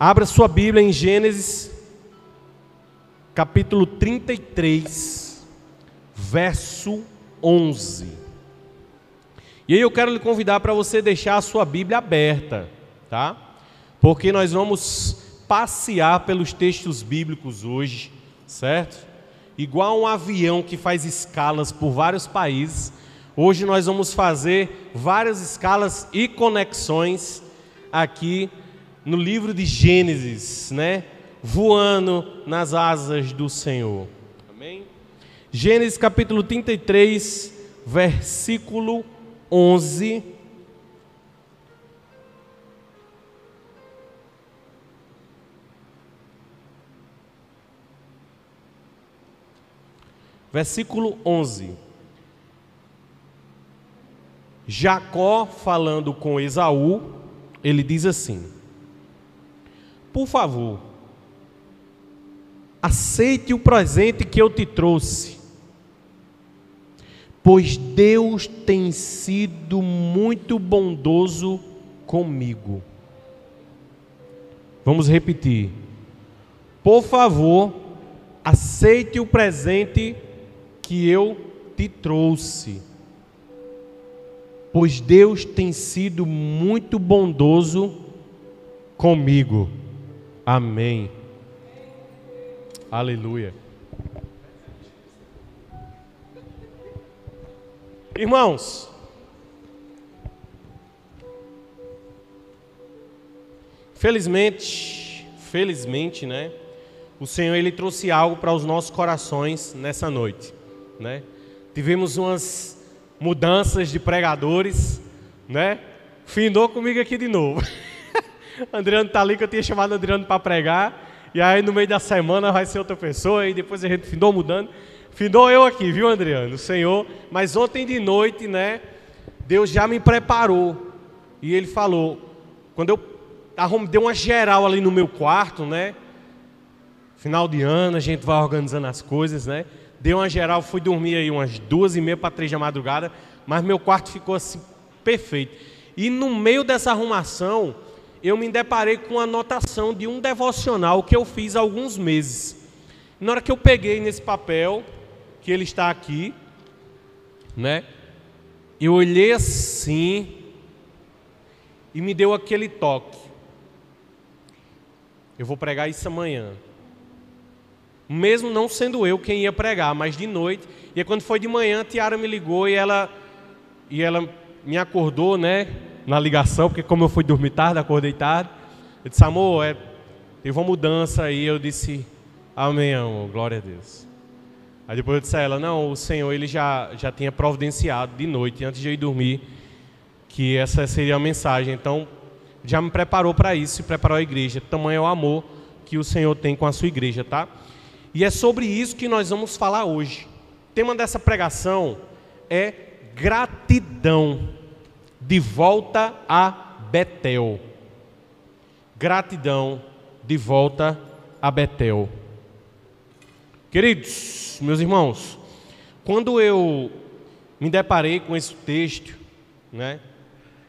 Abra sua Bíblia em Gênesis, capítulo 33, verso 11. E aí eu quero lhe convidar para você deixar a sua Bíblia aberta, tá? Porque nós vamos passear pelos textos bíblicos hoje, certo? Igual um avião que faz escalas por vários países, hoje nós vamos fazer várias escalas e conexões aqui no livro de Gênesis, né? Voando nas asas do Senhor. Amém? Gênesis capítulo 33, versículo 11. Versículo 11. Jacó falando com Esaú, ele diz assim: por favor, aceite o presente que eu te trouxe, pois Deus tem sido muito bondoso comigo. Vamos repetir. Por favor, aceite o presente que eu te trouxe, pois Deus tem sido muito bondoso comigo. Amém. Aleluia. Irmãos, felizmente, felizmente, né? O Senhor ele trouxe algo para os nossos corações nessa noite, né? Tivemos umas mudanças de pregadores, né? Findou comigo aqui de novo. Adriano tá ali que eu tinha chamado Adriano para pregar. E aí no meio da semana vai ser outra pessoa, e depois a gente findou mudando. Findou eu aqui, viu, Adriano? O Senhor. Mas ontem de noite, né? Deus já me preparou. E ele falou, quando eu deu uma geral ali no meu quarto, né? Final de ano, a gente vai organizando as coisas, né? Deu uma geral, fui dormir aí umas duas e meia para três da madrugada, mas meu quarto ficou assim perfeito. E no meio dessa arrumação, eu me deparei com a anotação de um devocional que eu fiz há alguns meses. Na hora que eu peguei nesse papel, que ele está aqui, né? Eu olhei assim e me deu aquele toque. Eu vou pregar isso amanhã. Mesmo não sendo eu quem ia pregar, mas de noite. E quando foi de manhã, a Tiara me ligou e ela, e ela me acordou, né? Na ligação, porque como eu fui dormir tarde, acordei tarde. Eu disse, amor, é, teve uma mudança aí. Eu disse, amém, amor, glória a Deus. Aí depois eu disse a ela, não, o Senhor ele já, já tinha providenciado de noite, antes de eu ir dormir, que essa seria a mensagem. Então, já me preparou para isso preparou a igreja. Tamanho é o amor que o Senhor tem com a sua igreja, tá? E é sobre isso que nós vamos falar hoje. O tema dessa pregação é gratidão de volta a Betel. Gratidão de volta a Betel. Queridos, meus irmãos, quando eu me deparei com esse texto, né,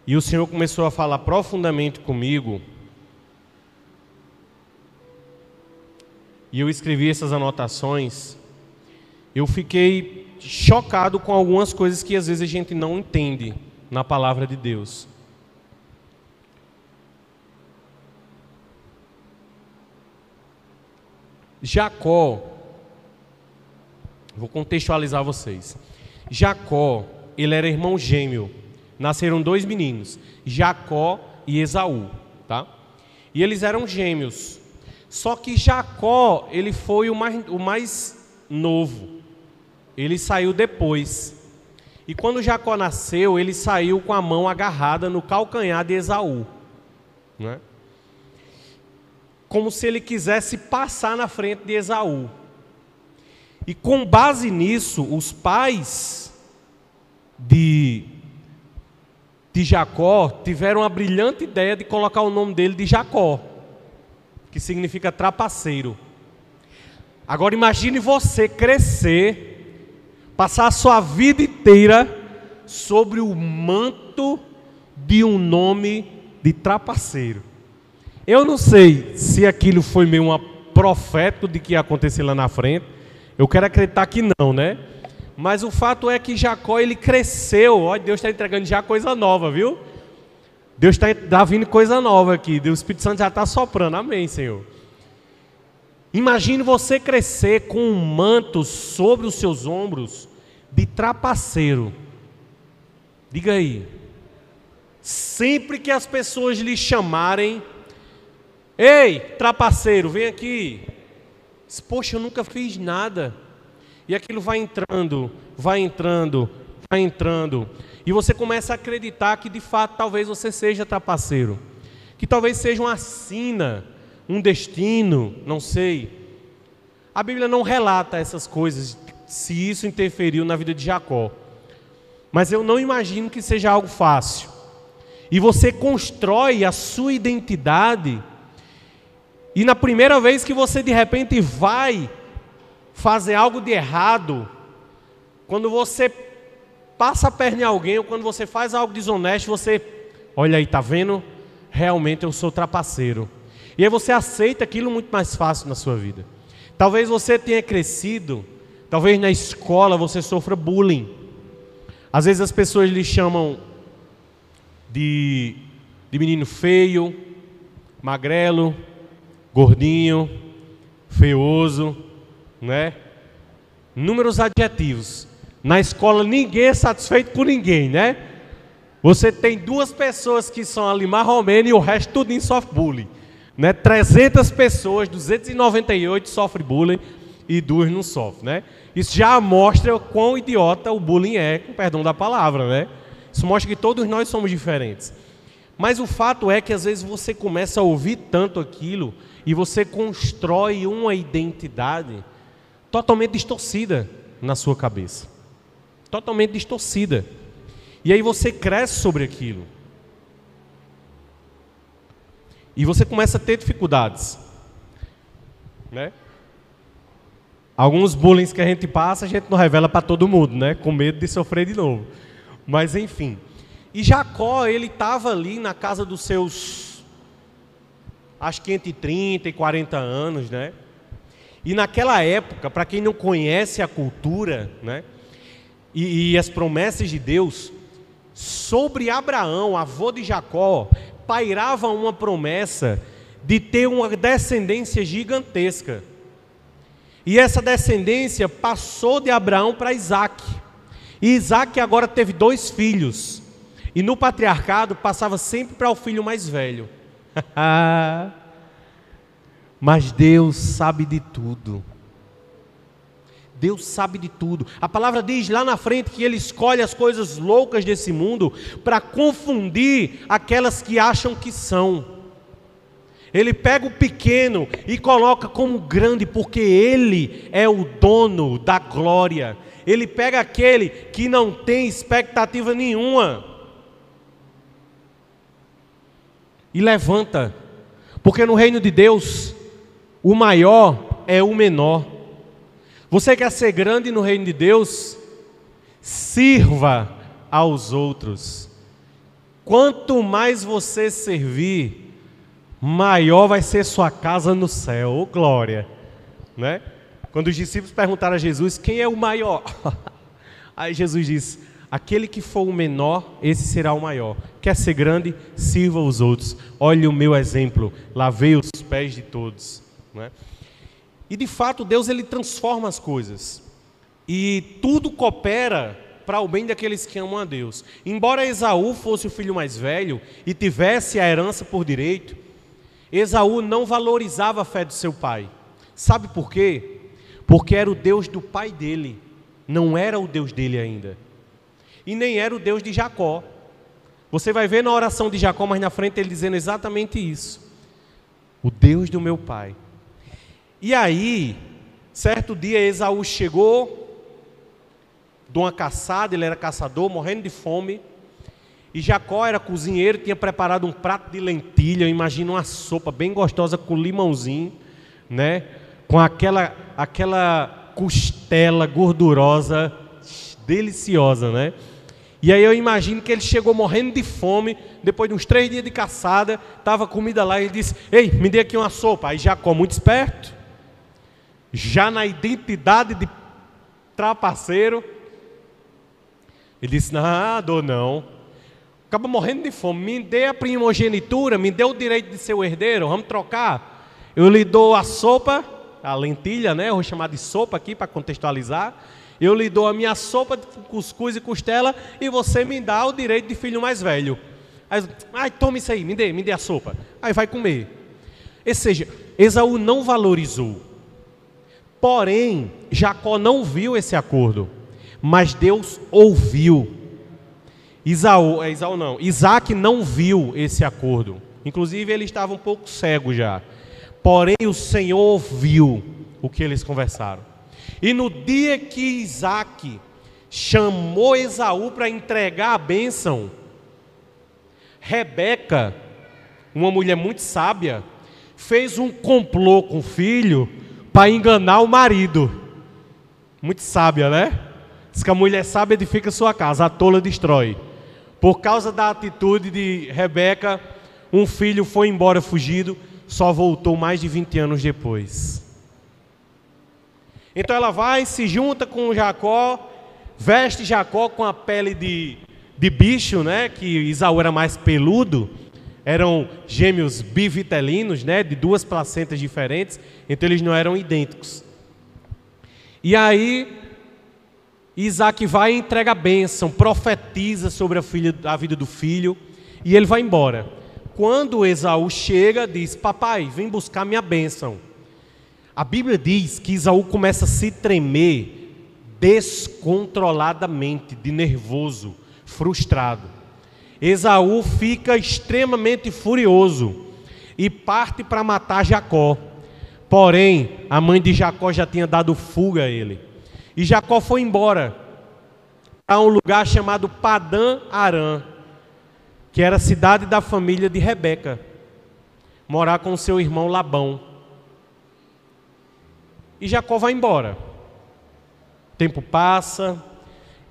e o Senhor começou a falar profundamente comigo, e eu escrevi essas anotações, eu fiquei chocado com algumas coisas que às vezes a gente não entende na palavra de Deus. Jacó, vou contextualizar vocês. Jacó, ele era irmão gêmeo. Nasceram dois meninos, Jacó e Esaú, tá? E eles eram gêmeos. Só que Jacó, ele foi o mais, o mais novo. Ele saiu depois. E quando Jacó nasceu, ele saiu com a mão agarrada no calcanhar de Esaú. Né? Como se ele quisesse passar na frente de Esaú. E com base nisso, os pais de, de Jacó tiveram a brilhante ideia de colocar o nome dele de Jacó, que significa trapaceiro. Agora imagine você crescer passar a sua vida inteira sobre o manto de um nome de trapaceiro. Eu não sei se aquilo foi meio uma profético de que ia acontecer lá na frente. Eu quero acreditar que não, né? Mas o fato é que Jacó ele cresceu. Olha, Deus está entregando já coisa nova, viu? Deus está tá vindo coisa nova aqui. O Espírito Santo já está soprando. Amém, Senhor. Imagine você crescer com um manto sobre os seus ombros de trapaceiro. Diga aí. Sempre que as pessoas lhe chamarem, ei, trapaceiro, vem aqui. Poxa, eu nunca fiz nada. E aquilo vai entrando, vai entrando, vai entrando. E você começa a acreditar que de fato talvez você seja trapaceiro. Que talvez seja uma sina, um destino, não sei. A Bíblia não relata essas coisas, se isso interferiu na vida de Jacó. Mas eu não imagino que seja algo fácil. E você constrói a sua identidade, e na primeira vez que você de repente vai fazer algo de errado, quando você passa a perna em alguém ou quando você faz algo desonesto, você, olha aí, tá vendo? Realmente eu sou trapaceiro. E aí você aceita aquilo muito mais fácil na sua vida. Talvez você tenha crescido, talvez na escola você sofra bullying. Às vezes as pessoas lhe chamam de, de menino feio, magrelo, gordinho, feioso né? Números adjetivos. Na escola ninguém é satisfeito com ninguém, né? Você tem duas pessoas que são ali marromeno e o resto tudo em sofre bullying. Né? 300 pessoas, 298 sofrem bullying e duas não sofrem, né? Isso já mostra quão idiota o bullying é, com perdão da palavra, né? Isso mostra que todos nós somos diferentes. Mas o fato é que às vezes você começa a ouvir tanto aquilo e você constrói uma identidade totalmente distorcida na sua cabeça. Totalmente distorcida. E aí você cresce sobre aquilo. E você começa a ter dificuldades. Né? Alguns bullying que a gente passa, a gente não revela para todo mundo, né? Com medo de sofrer de novo. Mas enfim. E Jacó, ele estava ali na casa dos seus, acho que entre 30 e 40 anos, né? E naquela época, para quem não conhece a cultura, né, e, e as promessas de Deus, sobre Abraão, avô de Jacó, pairava uma promessa de ter uma descendência gigantesca. E essa descendência passou de Abraão para Isaac. E Isaac agora teve dois filhos. E no patriarcado passava sempre para o filho mais velho. Mas Deus sabe de tudo. Deus sabe de tudo. A palavra diz lá na frente que Ele escolhe as coisas loucas desse mundo para confundir aquelas que acham que são. Ele pega o pequeno e coloca como grande, porque Ele é o dono da glória. Ele pega aquele que não tem expectativa nenhuma e levanta, porque no reino de Deus o maior é o menor. Você quer ser grande no reino de Deus? Sirva aos outros. Quanto mais você servir, maior vai ser sua casa no céu. Oh, glória. Né? Quando os discípulos perguntaram a Jesus quem é o maior, aí Jesus disse: Aquele que for o menor, esse será o maior. Quer ser grande? Sirva os outros. Olhe o meu exemplo. Lavei os pés de todos. Né? E de fato Deus ele transforma as coisas. E tudo coopera para o bem daqueles que amam a Deus. Embora Esaú fosse o filho mais velho e tivesse a herança por direito, Esaú não valorizava a fé do seu pai. Sabe por quê? Porque era o Deus do pai dele, não era o Deus dele ainda. E nem era o Deus de Jacó. Você vai ver na oração de Jacó mais na frente ele dizendo exatamente isso. O Deus do meu pai e aí, certo dia, Esaú chegou de uma caçada, ele era caçador, morrendo de fome. E Jacó era cozinheiro, tinha preparado um prato de lentilha, imagina uma sopa bem gostosa com limãozinho, né? Com aquela aquela costela gordurosa, deliciosa, né? E aí eu imagino que ele chegou morrendo de fome, depois de uns três dias de caçada, estava comida lá, e ele disse, ei, me dê aqui uma sopa. Aí Jacó, muito esperto, já na identidade de trapaceiro, ele disse, não, dou não. Acaba morrendo de fome, me dê a primogenitura, me dê o direito de ser o herdeiro, vamos trocar. Eu lhe dou a sopa, a lentilha, né? Eu vou chamar de sopa aqui para contextualizar eu lhe dou a minha sopa de cuscuz e costela e você me dá o direito de filho mais velho. Aí, ai, toma isso aí, me dê, me dê a sopa. Aí vai comer. Ou seja, Esaú não valorizou. Porém, Jacó não viu esse acordo, mas Deus ouviu. Isaú, é Isaú não, Isaac não viu esse acordo. Inclusive, ele estava um pouco cego já. Porém, o Senhor ouviu o que eles conversaram. E no dia que Isaac chamou Esaú para entregar a bênção, Rebeca, uma mulher muito sábia, fez um complô com o filho para enganar o marido. Muito sábia, né? Diz que a mulher sábia edifica sua casa, a tola destrói. Por causa da atitude de Rebeca, um filho foi embora fugido, só voltou mais de 20 anos depois. Então ela vai, se junta com Jacó, veste Jacó com a pele de, de bicho, né? Que Isaú era mais peludo. Eram gêmeos bivitelinos, né? De duas placentas diferentes. Então eles não eram idênticos. E aí Isaac vai e entrega a bênção, profetiza sobre a, filha, a vida do filho, e ele vai embora. Quando Esaú chega, diz: Papai, vem buscar minha bênção. A Bíblia diz que Isaú começa a se tremer descontroladamente, de nervoso, frustrado. Esaú fica extremamente furioso e parte para matar Jacó. Porém, a mãe de Jacó já tinha dado fuga a ele. E Jacó foi embora a um lugar chamado Padã Arã, que era a cidade da família de Rebeca, morar com seu irmão Labão. E Jacó vai embora. O tempo passa,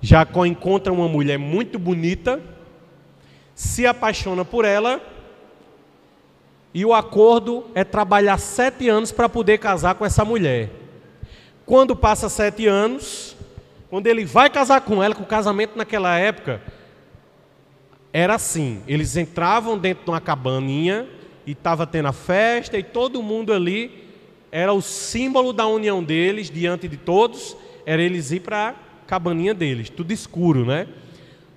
Jacó encontra uma mulher muito bonita, se apaixona por ela, e o acordo é trabalhar sete anos para poder casar com essa mulher. Quando passa sete anos, quando ele vai casar com ela, que o casamento naquela época era assim: eles entravam dentro de uma cabaninha e estava tendo a festa e todo mundo ali era o símbolo da união deles diante de todos, era eles ir para a cabaninha deles, tudo escuro, né?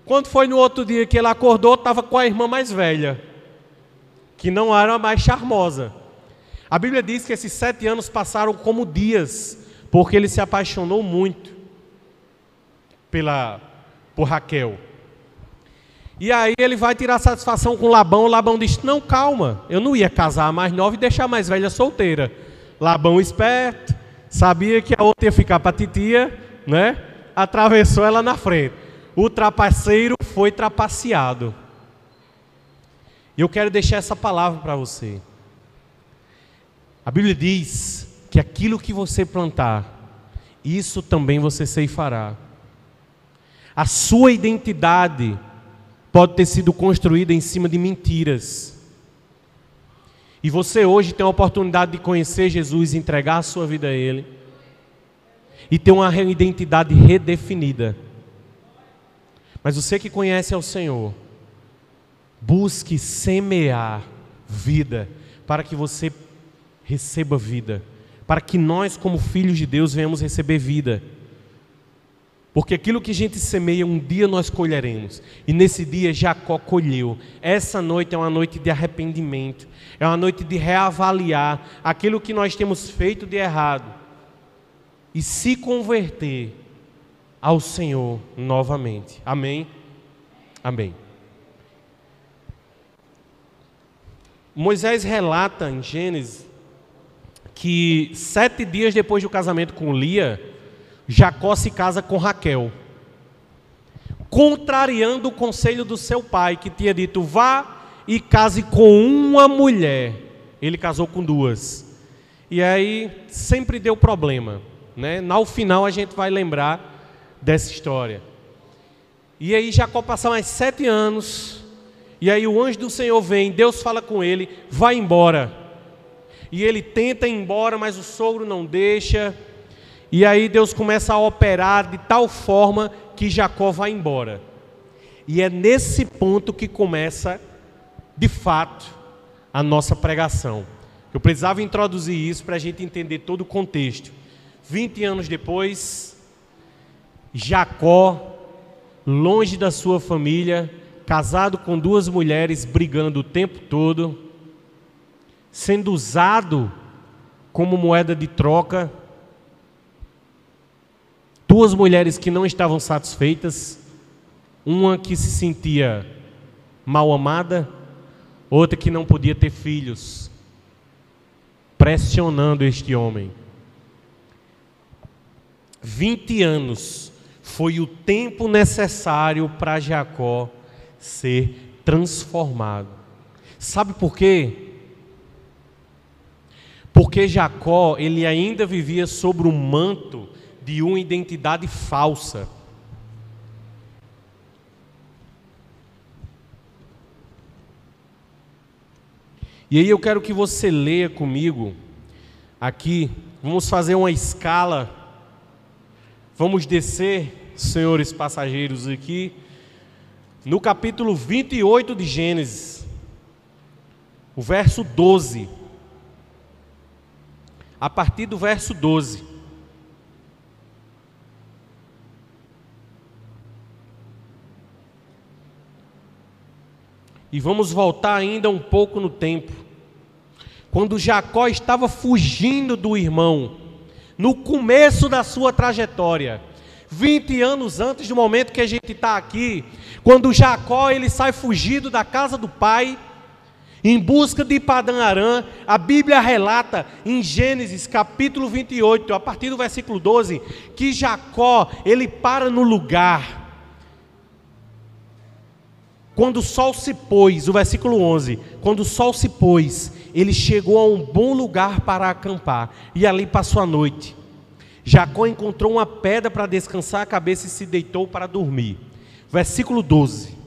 Quando foi no outro dia que ele acordou, estava com a irmã mais velha, que não era a mais charmosa. A Bíblia diz que esses sete anos passaram como dias, porque ele se apaixonou muito pela por Raquel. E aí ele vai tirar satisfação com Labão. Labão diz: Não, calma, eu não ia casar a mais nova e deixar a mais velha solteira. Labão esperto, sabia que a outra ia ficar para titia, né? Atravessou ela na frente. O trapaceiro foi trapaceado. E eu quero deixar essa palavra para você. A Bíblia diz que aquilo que você plantar, isso também você ceifará. A sua identidade pode ter sido construída em cima de mentiras. E você hoje tem a oportunidade de conhecer Jesus, entregar a sua vida a Ele e ter uma identidade redefinida. Mas você que conhece ao Senhor, busque semear vida para que você receba vida, para que nós, como filhos de Deus, venhamos receber vida. Porque aquilo que a gente semeia, um dia nós colheremos. E nesse dia Jacó colheu. Essa noite é uma noite de arrependimento. É uma noite de reavaliar aquilo que nós temos feito de errado. E se converter ao Senhor novamente. Amém? Amém. Moisés relata em Gênesis que sete dias depois do casamento com Lia, Jacó se casa com Raquel, contrariando o conselho do seu pai, que tinha dito: vá e case com uma mulher. Ele casou com duas. E aí sempre deu problema. Né? No final a gente vai lembrar dessa história. E aí Jacó passa mais sete anos. E aí o anjo do Senhor vem, Deus fala com ele, vai embora. E ele tenta ir embora, mas o sogro não deixa. E aí Deus começa a operar de tal forma que Jacó vai embora. E é nesse ponto que começa, de fato, a nossa pregação. Eu precisava introduzir isso para a gente entender todo o contexto. 20 anos depois, Jacó longe da sua família, casado com duas mulheres, brigando o tempo todo, sendo usado como moeda de troca. Duas mulheres que não estavam satisfeitas, uma que se sentia mal amada, outra que não podia ter filhos, pressionando este homem. 20 anos foi o tempo necessário para Jacó ser transformado. Sabe por quê? Porque Jacó, ele ainda vivia sobre o manto de uma identidade falsa. E aí eu quero que você leia comigo aqui, vamos fazer uma escala, vamos descer senhores passageiros aqui, no capítulo 28 de Gênesis, o verso 12. A partir do verso 12. E vamos voltar ainda um pouco no tempo. Quando Jacó estava fugindo do irmão, no começo da sua trajetória, 20 anos antes do momento que a gente está aqui, quando Jacó ele sai fugido da casa do pai, em busca de Padã Arã, a Bíblia relata em Gênesis capítulo 28, a partir do versículo 12, que Jacó ele para no lugar. Quando o sol se pôs, o versículo 11, quando o sol se pôs, ele chegou a um bom lugar para acampar e ali passou a noite. Jacó encontrou uma pedra para descansar a cabeça e se deitou para dormir. Versículo 12.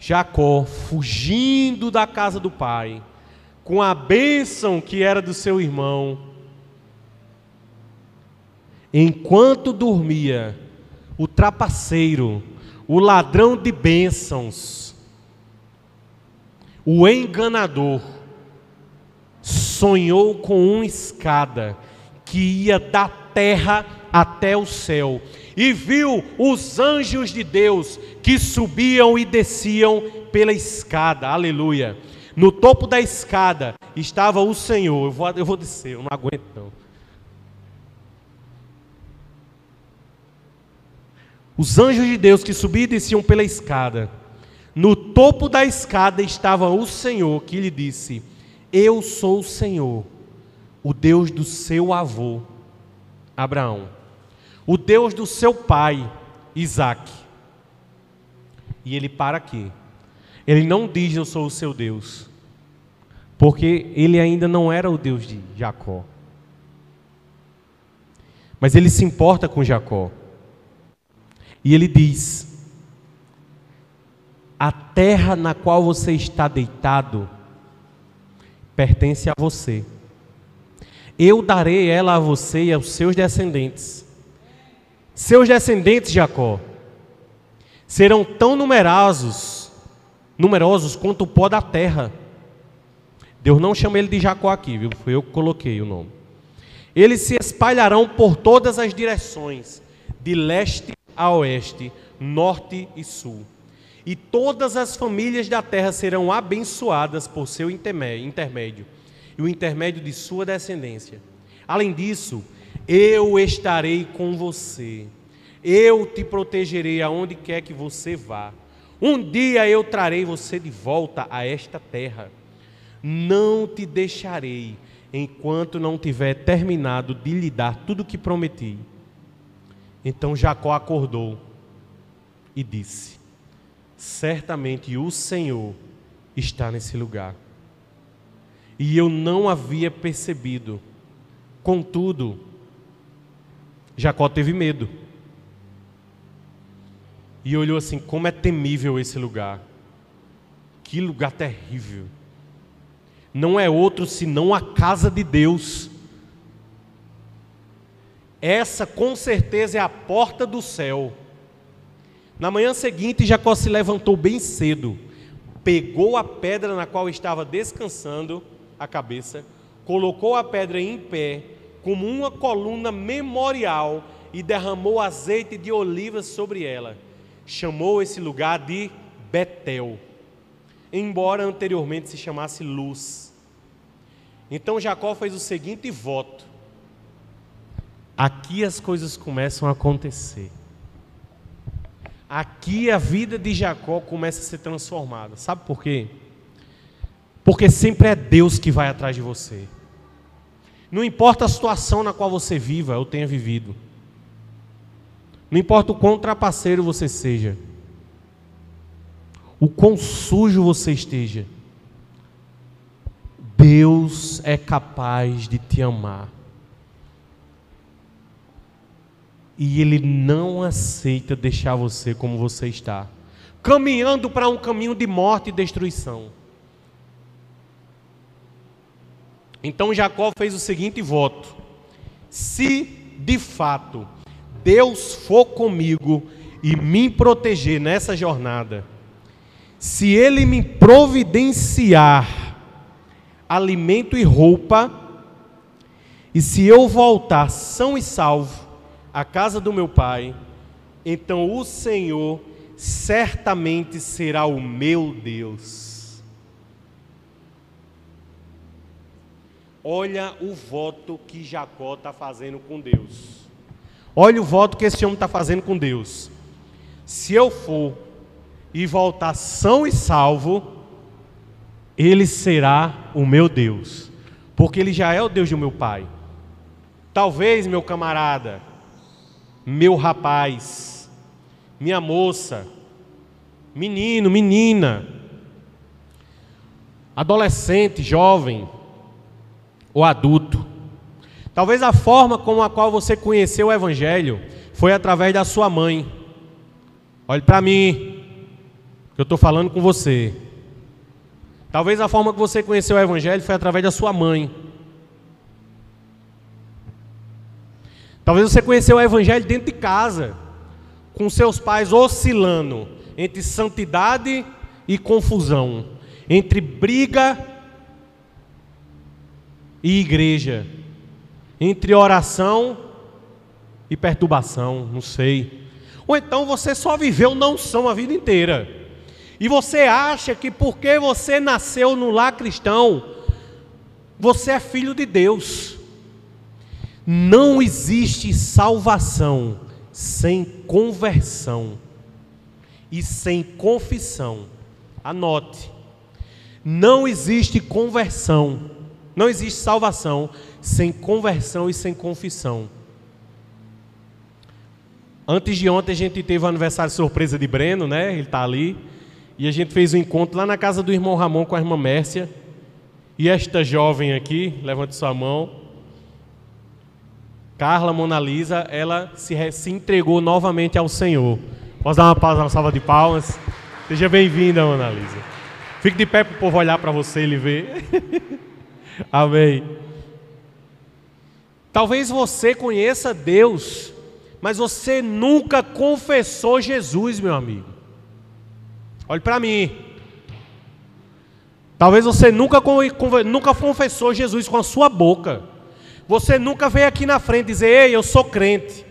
Jacó, fugindo da casa do pai, com a bênção que era do seu irmão, enquanto dormia, o trapaceiro, o ladrão de bênçãos, o enganador, sonhou com uma escada que ia da terra até o céu, e viu os anjos de Deus que subiam e desciam pela escada, aleluia. No topo da escada estava o Senhor. Eu vou, eu vou descer, eu não aguento não. Os anjos de Deus que subiam e desciam pela escada. No topo da escada estava o Senhor que lhe disse: Eu sou o Senhor o Deus do seu avô, Abraão, o Deus do seu pai, Isaac. E ele para aqui. Ele não diz eu sou o seu Deus, porque ele ainda não era o Deus de Jacó. Mas ele se importa com Jacó. E ele diz: A terra na qual você está deitado pertence a você eu darei ela a você e aos seus descendentes. Seus descendentes, Jacó, serão tão numerosos, numerosos quanto o pó da terra. Deus não chama ele de Jacó aqui, viu? Foi eu que coloquei o nome. Eles se espalharão por todas as direções, de leste a oeste, norte e sul. E todas as famílias da terra serão abençoadas por seu intermédio e o intermédio de sua descendência. Além disso, eu estarei com você. Eu te protegerei aonde quer que você vá. Um dia eu trarei você de volta a esta terra. Não te deixarei enquanto não tiver terminado de lhe dar tudo o que prometi. Então Jacó acordou e disse: Certamente o Senhor está nesse lugar e eu não havia percebido. Contudo, Jacó teve medo. e olhou assim: como é temível esse lugar. Que lugar terrível. Não é outro senão a casa de Deus. Essa com certeza é a porta do céu. Na manhã seguinte, Jacó se levantou bem cedo, pegou a pedra na qual estava descansando a cabeça, colocou a pedra em pé, como uma coluna memorial, e derramou azeite de olivas sobre ela. Chamou esse lugar de Betel embora anteriormente se chamasse luz. Então Jacó fez o seguinte voto: aqui as coisas começam a acontecer. Aqui a vida de Jacó começa a ser transformada. Sabe por quê? Porque sempre é Deus que vai atrás de você. Não importa a situação na qual você viva ou tenha vivido. Não importa o quão trapaceiro você seja o quão sujo você esteja, Deus é capaz de te amar. E Ele não aceita deixar você como você está, caminhando para um caminho de morte e destruição. Então Jacó fez o seguinte voto: se de fato Deus for comigo e me proteger nessa jornada, se ele me providenciar alimento e roupa, e se eu voltar são e salvo à casa do meu pai, então o Senhor certamente será o meu Deus. Olha o voto que Jacó está fazendo com Deus. Olha o voto que esse homem está fazendo com Deus. Se eu for e voltar são e salvo, ele será o meu Deus, porque ele já é o Deus do meu pai. Talvez, meu camarada, meu rapaz, minha moça, menino, menina, adolescente, jovem ou adulto. Talvez a forma com a qual você conheceu o Evangelho foi através da sua mãe. Olhe para mim, eu estou falando com você. Talvez a forma que você conheceu o Evangelho foi através da sua mãe. Talvez você conheceu o Evangelho dentro de casa, com seus pais oscilando entre santidade e confusão, entre briga e igreja, entre oração e perturbação, não sei. Ou então você só viveu não são a vida inteira. E você acha que porque você nasceu no lar cristão, você é filho de Deus. Não existe salvação sem conversão e sem confissão. Anote. Não existe conversão, não existe salvação sem conversão e sem confissão. Antes de ontem a gente teve o aniversário surpresa de Breno, né? Ele está ali. E a gente fez um encontro lá na casa do irmão Ramon com a irmã Mércia. E esta jovem aqui, levante sua mão. Carla Mona Lisa, ela se, se entregou novamente ao Senhor. Posso dar uma pausa, uma salva de palmas? Seja bem-vinda, Mona Lisa. Fique de pé para o povo olhar para você e ele ver. Amém. Talvez você conheça Deus, mas você nunca confessou Jesus, meu amigo. Olhe para mim. Talvez você nunca, nunca confessou Jesus com a sua boca. Você nunca veio aqui na frente dizer, ei, eu sou crente.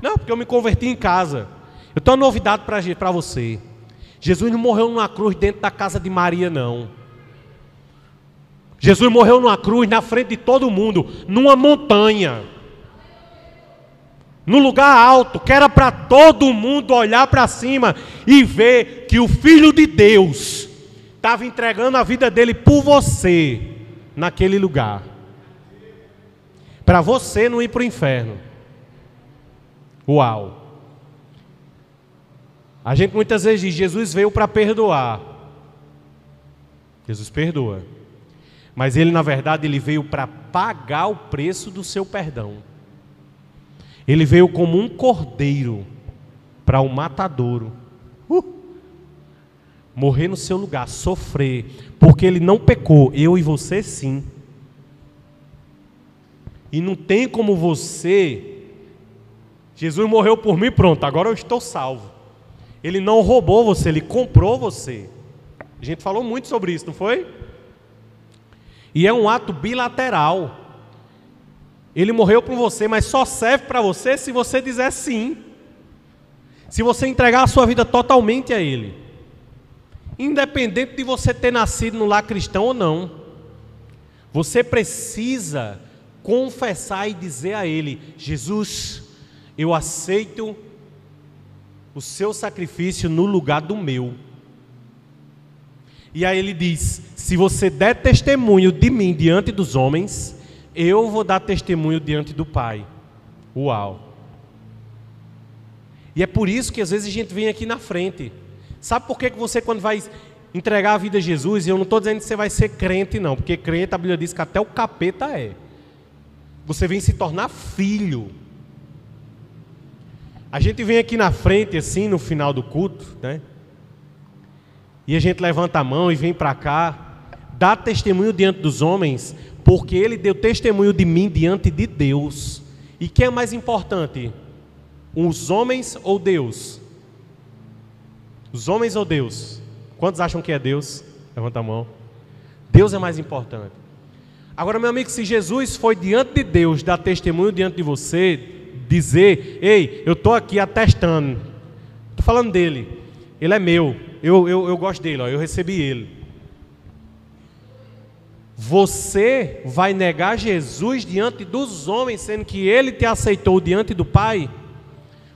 Não, porque eu me converti em casa. Eu tenho uma novidade para você. Jesus não morreu numa cruz dentro da casa de Maria, não. Jesus morreu numa cruz na frente de todo mundo, numa montanha no lugar alto, que era para todo mundo olhar para cima e ver que o Filho de Deus estava entregando a vida dele por você naquele lugar. Para você não ir para o inferno. Uau! A gente muitas vezes diz: Jesus veio para perdoar. Jesus perdoa. Mas ele, na verdade, ele veio para pagar o preço do seu perdão. Ele veio como um cordeiro para o matadouro Uh. Morrer no seu lugar, sofrer, porque ele não pecou, eu e você sim. E não tem como você. Jesus morreu por mim, pronto, agora eu estou salvo. Ele não roubou você, ele comprou você. A gente falou muito sobre isso, não foi? E é um ato bilateral. Ele morreu por você, mas só serve para você se você dizer sim. Se você entregar a sua vida totalmente a Ele. Independente de você ter nascido no lar cristão ou não. Você precisa confessar e dizer a Ele: Jesus, eu aceito o seu sacrifício no lugar do meu. E aí ele diz: Se você der testemunho de mim diante dos homens, eu vou dar testemunho diante do Pai. Uau! E é por isso que às vezes a gente vem aqui na frente. Sabe por que, que você, quando vai entregar a vida a Jesus, e eu não estou dizendo que você vai ser crente, não, porque crente a Bíblia diz que até o capeta é. Você vem se tornar filho. A gente vem aqui na frente, assim, no final do culto, né? E a gente levanta a mão e vem para cá, dá testemunho diante dos homens, porque ele deu testemunho de mim diante de Deus. E quem é mais importante? Os homens ou Deus? Os homens ou Deus? Quantos acham que é Deus? Levanta a mão. Deus é mais importante. Agora, meu amigo, se Jesus foi diante de Deus dar testemunho diante de você, dizer: Ei, eu estou aqui atestando. Estou falando dele. Ele é meu. Eu, eu, eu gosto dele. Ó, eu recebi ele. Você vai negar Jesus diante dos homens, sendo que ele te aceitou diante do Pai?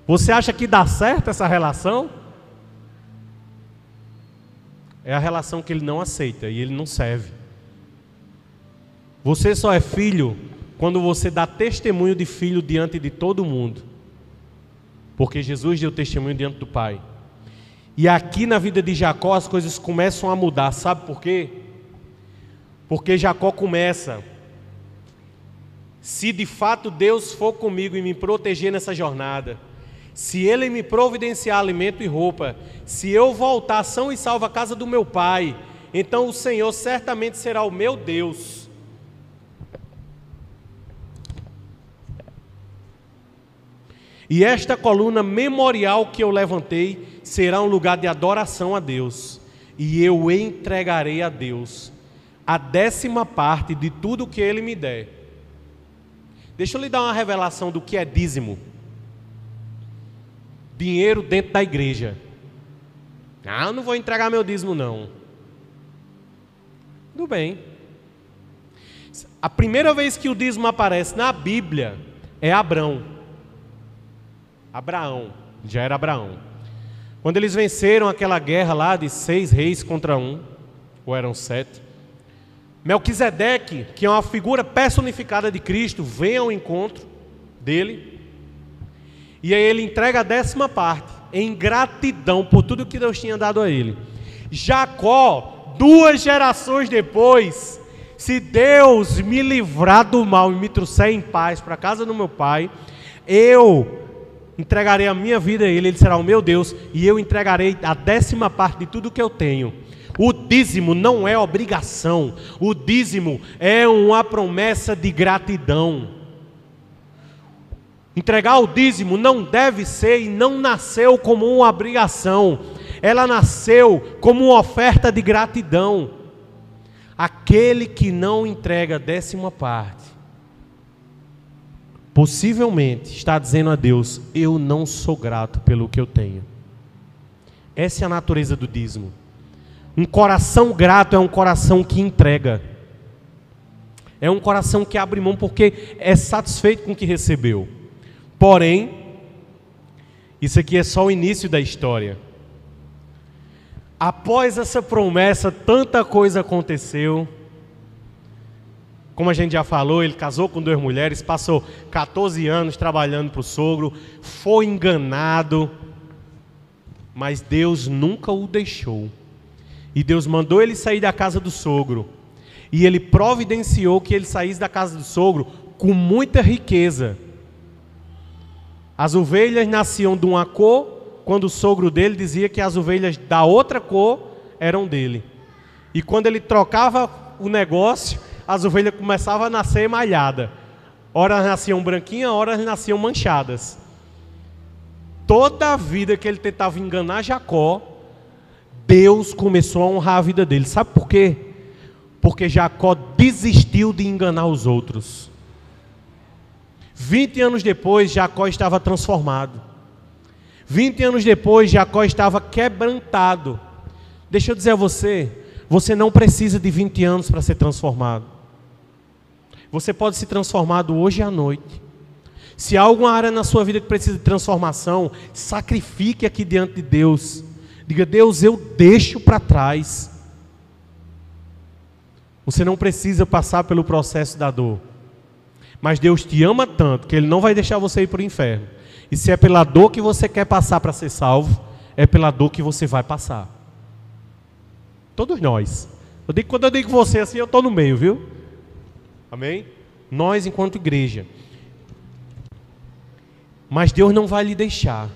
Você acha que dá certo essa relação? É a relação que ele não aceita e ele não serve. Você só é filho quando você dá testemunho de filho diante de todo mundo. Porque Jesus deu testemunho diante do Pai. E aqui na vida de Jacó as coisas começam a mudar, sabe por quê? Porque Jacó começa. Se de fato Deus for comigo e me proteger nessa jornada, se Ele me providenciar alimento e roupa, se eu voltar são e salvo à casa do meu pai, então o Senhor certamente será o meu Deus E esta coluna memorial que eu levantei será um lugar de adoração a Deus, e eu entregarei a Deus a décima parte de tudo que Ele me der. Deixa eu lhe dar uma revelação do que é dízimo. Dinheiro dentro da igreja. Ah, eu não vou entregar meu dízimo, não. Tudo bem. A primeira vez que o dízimo aparece na Bíblia é Abrão. Abraão, já era Abraão. Quando eles venceram aquela guerra lá de seis reis contra um, ou eram sete, Melquisedeque, que é uma figura personificada de Cristo, vem ao encontro dele, e aí ele entrega a décima parte, em gratidão por tudo que Deus tinha dado a ele. Jacó, duas gerações depois, se Deus me livrar do mal e me trouxer em paz para a casa do meu pai, eu entregarei a minha vida a Ele, Ele será o meu Deus, e eu entregarei a décima parte de tudo que eu tenho. O dízimo não é obrigação, o dízimo é uma promessa de gratidão. Entregar o dízimo não deve ser e não nasceu como uma obrigação, ela nasceu como uma oferta de gratidão. Aquele que não entrega a décima parte, possivelmente está dizendo a Deus: Eu não sou grato pelo que eu tenho. Essa é a natureza do dízimo. Um coração grato é um coração que entrega. É um coração que abre mão porque é satisfeito com o que recebeu. Porém, isso aqui é só o início da história. Após essa promessa, tanta coisa aconteceu. Como a gente já falou, ele casou com duas mulheres, passou 14 anos trabalhando para o sogro, foi enganado, mas Deus nunca o deixou. E Deus mandou ele sair da casa do sogro. E ele providenciou que ele saísse da casa do sogro com muita riqueza. As ovelhas nasciam de uma cor, quando o sogro dele dizia que as ovelhas da outra cor eram dele. E quando ele trocava o negócio, as ovelhas começavam a nascer malhada. Horas nasciam branquinhas, horas nasciam manchadas. Toda a vida que ele tentava enganar Jacó, Deus começou a honrar a vida dele. Sabe por quê? Porque Jacó desistiu de enganar os outros. 20 anos depois, Jacó estava transformado. 20 anos depois, Jacó estava quebrantado. Deixa eu dizer a você, você não precisa de 20 anos para ser transformado. Você pode ser transformado hoje à noite. Se há alguma área na sua vida que precisa de transformação, sacrifique aqui diante de Deus. Diga, Deus, eu deixo para trás. Você não precisa passar pelo processo da dor. Mas Deus te ama tanto que Ele não vai deixar você ir para o inferno. E se é pela dor que você quer passar para ser salvo, é pela dor que você vai passar. Todos nós. Eu digo, quando eu digo você assim, eu estou no meio, viu? Amém? Nós, enquanto igreja. Mas Deus não vai lhe deixar.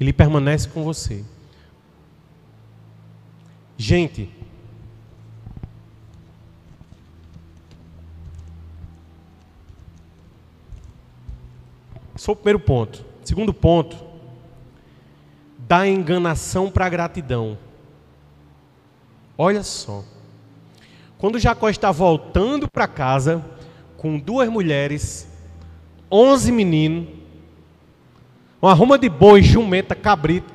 Ele permanece com você. Gente, esse foi o primeiro ponto. Segundo ponto, da enganação para a gratidão. Olha só. Quando Jacó está voltando para casa com duas mulheres, onze meninos, uma ruma de boi, jumenta, cabrito,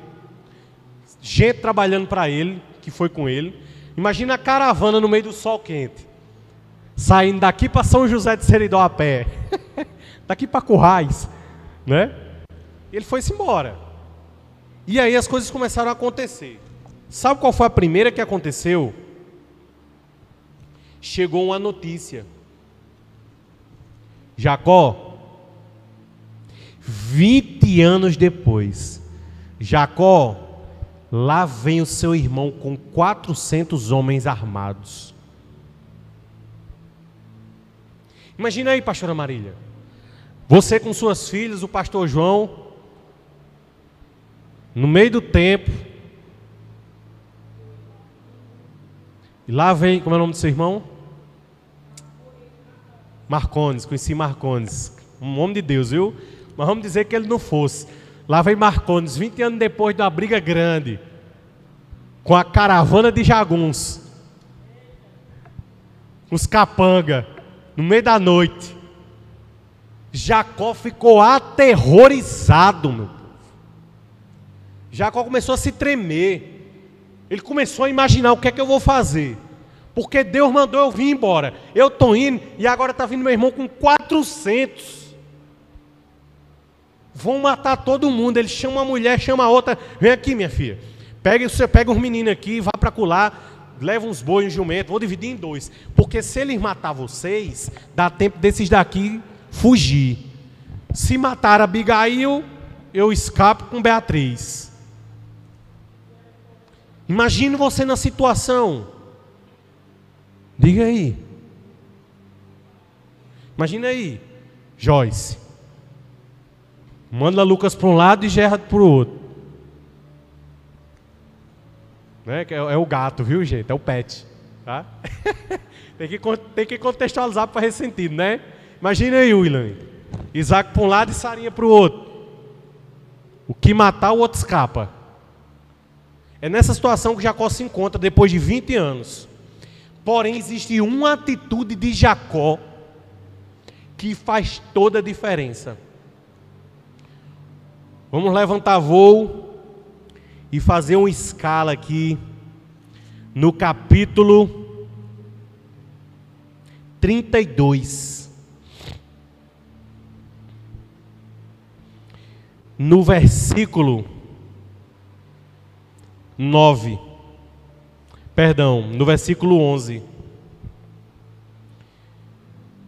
gente trabalhando para ele, que foi com ele. Imagina a caravana no meio do sol quente, saindo daqui para São José de Seridó a pé, daqui para Currais, né? Ele foi-se embora. E aí as coisas começaram a acontecer. Sabe qual foi a primeira que aconteceu? Chegou uma notícia. Jacó, 20 anos depois, Jacó, lá vem o seu irmão com 400 homens armados. Imagina aí, pastora Marília. Você com suas filhas, o pastor João, no meio do tempo, e lá vem, como é o nome do seu irmão? Marcones, conheci Marcones, um homem de Deus, viu? Mas vamos dizer que ele não fosse. Lá vem Marcones, 20 anos depois de uma briga grande, com a caravana de jaguns, os capanga, no meio da noite. Jacó ficou aterrorizado, meu. Jacó começou a se tremer. Ele começou a imaginar o que é que eu vou fazer. Porque Deus mandou eu vir embora. Eu estou indo e agora está vindo meu irmão com 400. Vão matar todo mundo. Ele chama uma mulher, chama a outra. Vem aqui, minha filha. Pega, você pega os meninos aqui, vá para colar, leva uns bois, um jumento. Vou dividir em dois. Porque se eles matar vocês, dá tempo desses daqui fugir. Se matar Abigail, eu escapo com Beatriz. Imagine você na situação. Diga aí. Imagina aí, Joyce. Manda Lucas para um lado e Gerard para o outro. Né? É, é, o gato, viu, gente? É o pet. Tá? tem, que, tem que contextualizar para esse sentido, né? Imagina aí, William. Isaac para um lado e Sarinha para o outro. O que matar, o outro escapa. É nessa situação que Jacó se encontra depois de 20 anos. Porém, existe uma atitude de Jacó que faz toda a diferença. Vamos levantar voo e fazer uma escala aqui no capítulo 32. No versículo 9. Perdão, no versículo 11.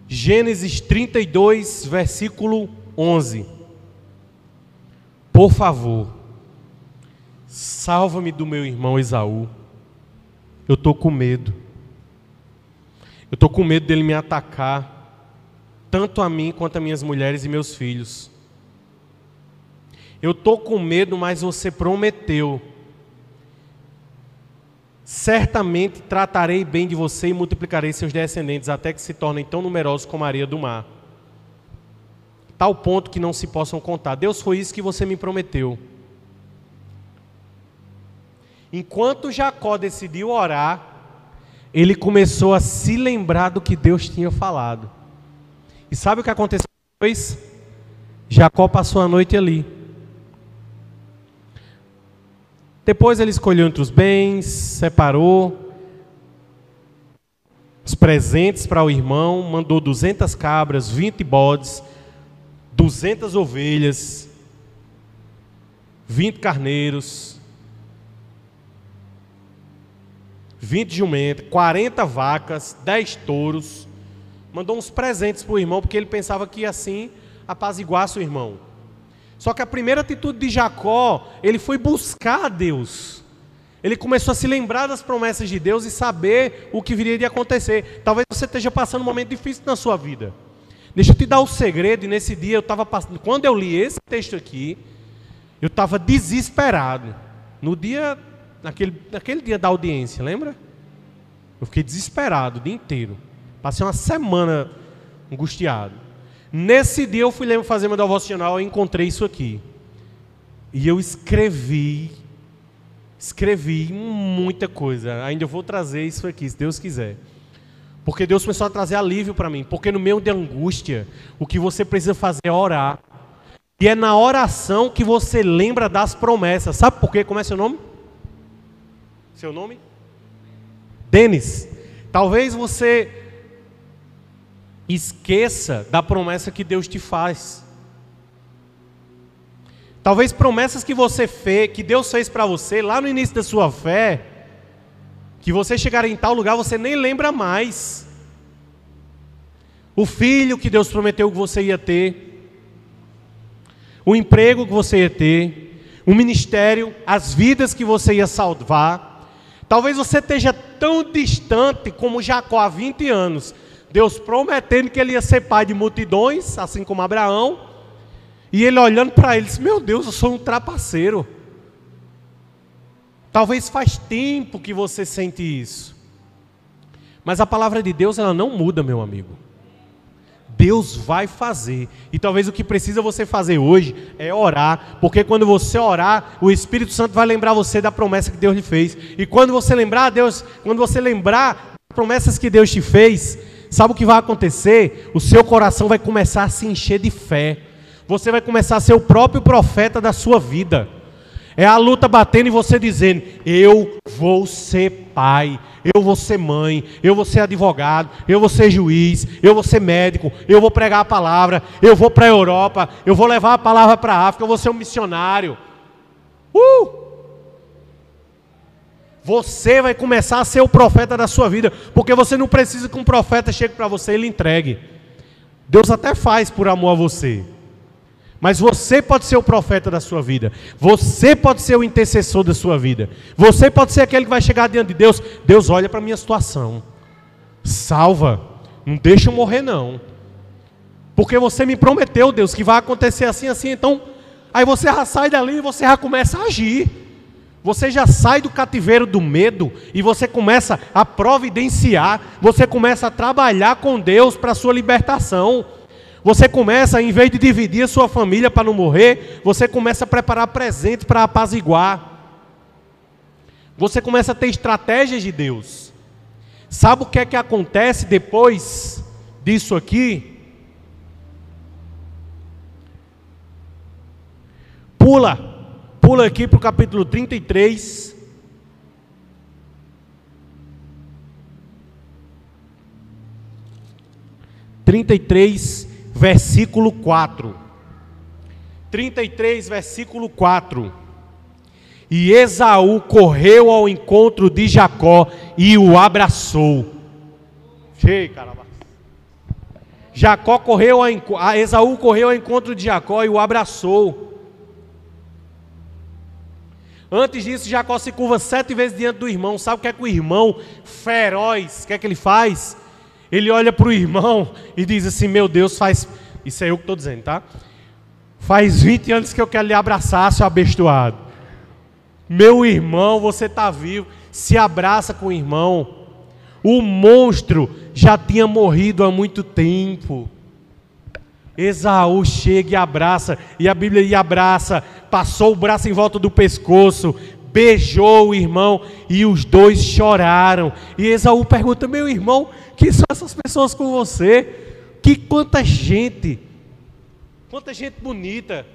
Gênesis 32, versículo 11. Por favor, salva-me do meu irmão Esaú. Eu estou com medo. Eu estou com medo dele me atacar, tanto a mim quanto a minhas mulheres e meus filhos. Eu estou com medo, mas você prometeu. Certamente tratarei bem de você e multiplicarei seus descendentes até que se tornem tão numerosos como a areia do mar. Tal ponto que não se possam contar. Deus foi isso que você me prometeu. Enquanto Jacó decidiu orar, ele começou a se lembrar do que Deus tinha falado. E sabe o que aconteceu depois? Jacó passou a noite ali. Depois ele escolheu entre os bens, separou os presentes para o irmão, mandou 200 cabras, 20 bodes, 200 ovelhas, 20 carneiros, 20 jumentas, 40 vacas, 10 touros. Mandou uns presentes para o irmão, porque ele pensava que assim apaziguasse o irmão. Só que a primeira atitude de Jacó, ele foi buscar a Deus. Ele começou a se lembrar das promessas de Deus e saber o que viria de acontecer. Talvez você esteja passando um momento difícil na sua vida. Deixa eu te dar o um segredo, e nesse dia eu estava passando. Quando eu li esse texto aqui, eu estava desesperado. No dia naquele, naquele dia da audiência, lembra? Eu fiquei desesperado o dia inteiro. Passei uma semana angustiado. Nesse dia eu fui fazer meu devocional e encontrei isso aqui. E eu escrevi, escrevi muita coisa. Ainda vou trazer isso aqui, se Deus quiser. Porque Deus começou a trazer alívio para mim. Porque no meio de angústia, o que você precisa fazer é orar. E é na oração que você lembra das promessas. Sabe por quê? Como é seu nome? Seu nome? Denis. Talvez você esqueça da promessa que Deus te faz. Talvez promessas que você fez, que Deus fez para você lá no início da sua fé, que você chegar em tal lugar você nem lembra mais. O filho que Deus prometeu que você ia ter, o emprego que você ia ter, o ministério, as vidas que você ia salvar. Talvez você esteja tão distante como Jacó há 20 anos. Deus prometendo que ele ia ser pai de multidões, assim como Abraão. E ele olhando para ele, disse, meu Deus, eu sou um trapaceiro. Talvez faz tempo que você sente isso. Mas a palavra de Deus, ela não muda, meu amigo. Deus vai fazer. E talvez o que precisa você fazer hoje é orar, porque quando você orar, o Espírito Santo vai lembrar você da promessa que Deus lhe fez. E quando você lembrar Deus, quando você lembrar das promessas que Deus te fez, sabe o que vai acontecer? O seu coração vai começar a se encher de fé. Você vai começar a ser o próprio profeta da sua vida. É a luta batendo e você dizendo: Eu vou ser pai, eu vou ser mãe, eu vou ser advogado, eu vou ser juiz, eu vou ser médico, eu vou pregar a palavra, eu vou para a Europa, eu vou levar a palavra para a África, eu vou ser um missionário. Uh! Você vai começar a ser o profeta da sua vida, porque você não precisa que um profeta chegue para você e lhe entregue. Deus até faz por amor a você. Mas você pode ser o profeta da sua vida. Você pode ser o intercessor da sua vida. Você pode ser aquele que vai chegar diante de Deus. Deus olha para a minha situação. Salva. Não deixa eu morrer, não. Porque você me prometeu, Deus, que vai acontecer assim, assim. Então, aí você já sai dali e você já começa a agir. Você já sai do cativeiro do medo e você começa a providenciar. Você começa a trabalhar com Deus para a sua libertação. Você começa, em vez de dividir a sua família para não morrer, você começa a preparar presentes para apaziguar. Você começa a ter estratégias de Deus. Sabe o que é que acontece depois disso aqui? Pula, pula aqui para o capítulo 33. Trinta e três versículo 4. 33, versículo 4. E Esaú correu ao encontro de Jacó e o abraçou. Cheio, caramba. Jacó correu a, Esaú correu ao encontro de Jacó e o abraçou. Antes disso, Jacó se curva sete vezes diante do irmão. Sabe o que é que o irmão feroz, o que é que ele faz? Ele olha para o irmão e diz assim: Meu Deus, faz. Isso é eu que estou dizendo, tá? Faz 20 anos que eu quero lhe abraçar, seu abençoado. Meu irmão, você está vivo. Se abraça com o irmão. O monstro já tinha morrido há muito tempo. Esaú chega e abraça, e a Bíblia lhe abraça, passou o braço em volta do pescoço, beijou o irmão e os dois choraram. E Esaú pergunta: Meu irmão, quem são essas pessoas com você? Que quanta gente, quanta gente bonita,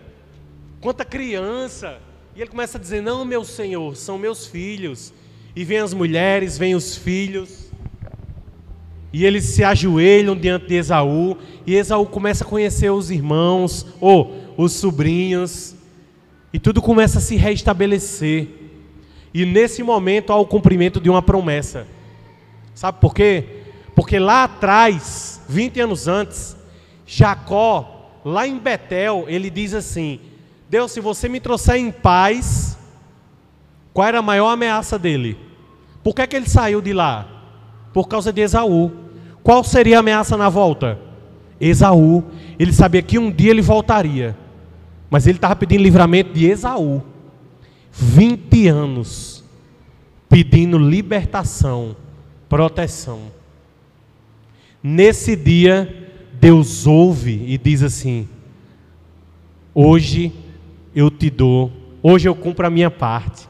quanta criança. E ele começa a dizer: Não, meu senhor, são meus filhos. E vem as mulheres, vem os filhos. E eles se ajoelham diante de Esaú. E Esaú começa a conhecer os irmãos, ou os sobrinhos. E tudo começa a se restabelecer. E nesse momento há o cumprimento de uma promessa. Sabe por quê? Porque lá atrás, 20 anos antes, Jacó, lá em Betel, ele diz assim: Deus, se você me trouxer em paz, qual era a maior ameaça dele? Por que, é que ele saiu de lá? Por causa de Esaú. Qual seria a ameaça na volta? Esaú. Ele sabia que um dia ele voltaria. Mas ele estava pedindo livramento de Esaú. 20 anos pedindo libertação, proteção. Nesse dia, Deus ouve e diz assim: Hoje eu te dou, hoje eu cumpro a minha parte,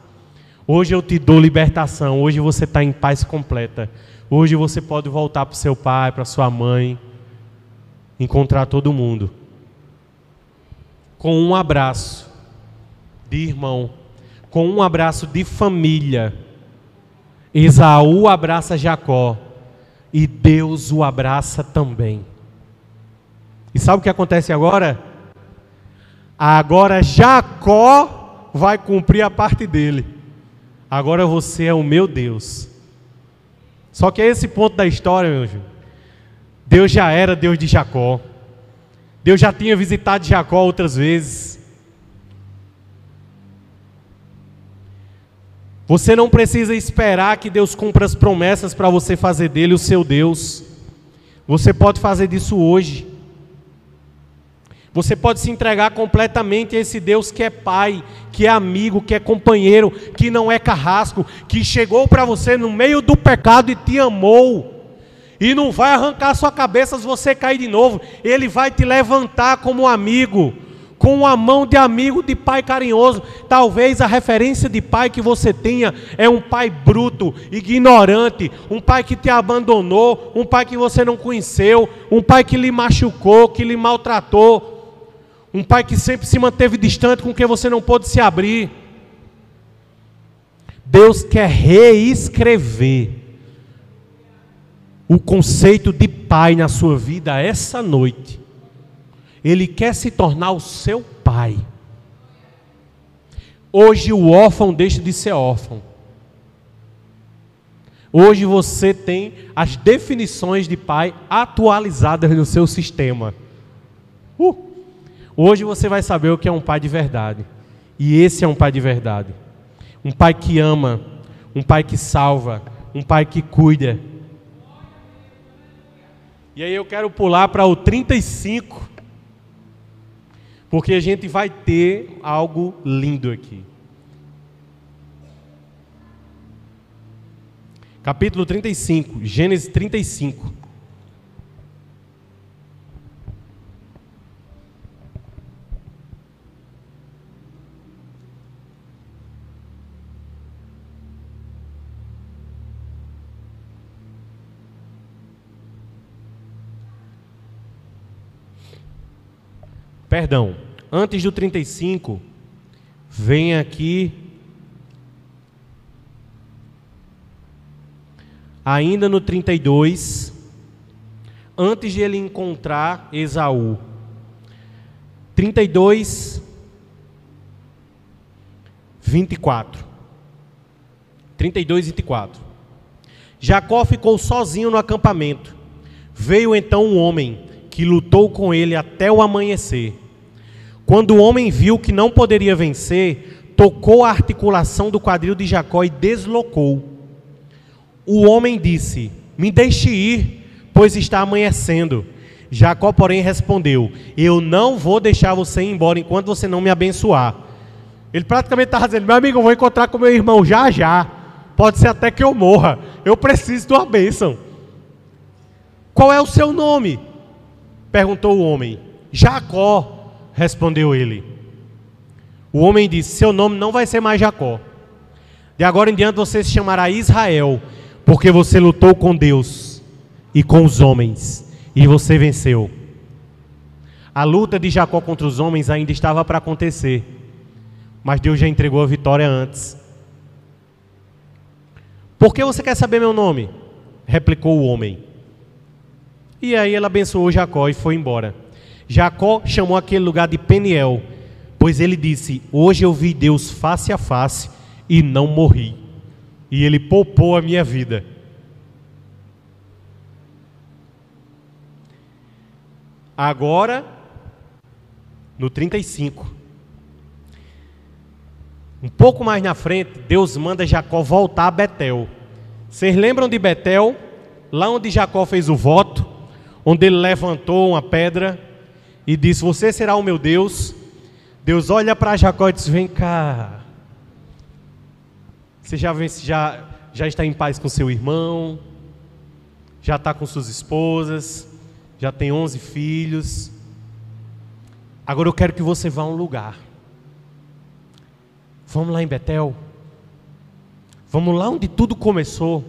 hoje eu te dou libertação, hoje você está em paz completa. Hoje você pode voltar para seu pai, para sua mãe, encontrar todo mundo. Com um abraço de irmão, com um abraço de família. Esaú abraça Jacó e Deus o abraça também. E sabe o que acontece agora? Agora Jacó vai cumprir a parte dele. Agora você é o meu Deus. Só que é esse ponto da história, meu filho. Deus já era Deus de Jacó. Deus já tinha visitado Jacó outras vezes. Você não precisa esperar que Deus cumpra as promessas para você fazer dele o seu Deus. Você pode fazer disso hoje. Você pode se entregar completamente a esse Deus que é pai, que é amigo, que é companheiro, que não é carrasco, que chegou para você no meio do pecado e te amou. E não vai arrancar sua cabeça se você cair de novo. Ele vai te levantar como amigo, com uma mão de amigo, de pai carinhoso. Talvez a referência de pai que você tenha é um pai bruto, ignorante, um pai que te abandonou, um pai que você não conheceu, um pai que lhe machucou, que lhe maltratou. Um pai que sempre se manteve distante, com quem você não pôde se abrir. Deus quer reescrever o conceito de pai na sua vida essa noite. Ele quer se tornar o seu pai. Hoje o órfão deixa de ser órfão. Hoje você tem as definições de pai atualizadas no seu sistema. Uh! Hoje você vai saber o que é um pai de verdade. E esse é um pai de verdade. Um pai que ama, um pai que salva, um pai que cuida. E aí eu quero pular para o 35, porque a gente vai ter algo lindo aqui. Capítulo 35, Gênesis 35. Perdão, antes do 35, vem aqui. Ainda no 32, antes de ele encontrar Esaú. 32, 24. 32, 24. Jacó ficou sozinho no acampamento. Veio então um homem que lutou com ele até o amanhecer. Quando o homem viu que não poderia vencer, tocou a articulação do quadril de Jacó e deslocou. O homem disse: Me deixe ir, pois está amanhecendo. Jacó, porém, respondeu: Eu não vou deixar você ir embora enquanto você não me abençoar. Ele praticamente estava dizendo: Meu amigo, eu vou encontrar com meu irmão já já. Pode ser até que eu morra. Eu preciso de uma bênção. Qual é o seu nome? Perguntou o homem. Jacó, respondeu ele. O homem disse: Seu nome não vai ser mais Jacó. De agora em diante você se chamará Israel, porque você lutou com Deus e com os homens, e você venceu. A luta de Jacó contra os homens ainda estava para acontecer, mas Deus já entregou a vitória antes. Por que você quer saber meu nome? replicou o homem. E aí ela abençoou Jacó e foi embora. Jacó chamou aquele lugar de Peniel, pois ele disse: Hoje eu vi Deus face a face e não morri. E ele poupou a minha vida. Agora, no 35, um pouco mais na frente, Deus manda Jacó voltar a Betel. Vocês lembram de Betel? Lá onde Jacó fez o voto, onde ele levantou uma pedra e disse: Você será o meu Deus. Deus olha para Jacó e diz: Vem cá. Você já, já, já está em paz com seu irmão, já está com suas esposas, já tem 11 filhos. Agora eu quero que você vá a um lugar. Vamos lá em Betel. Vamos lá onde tudo começou.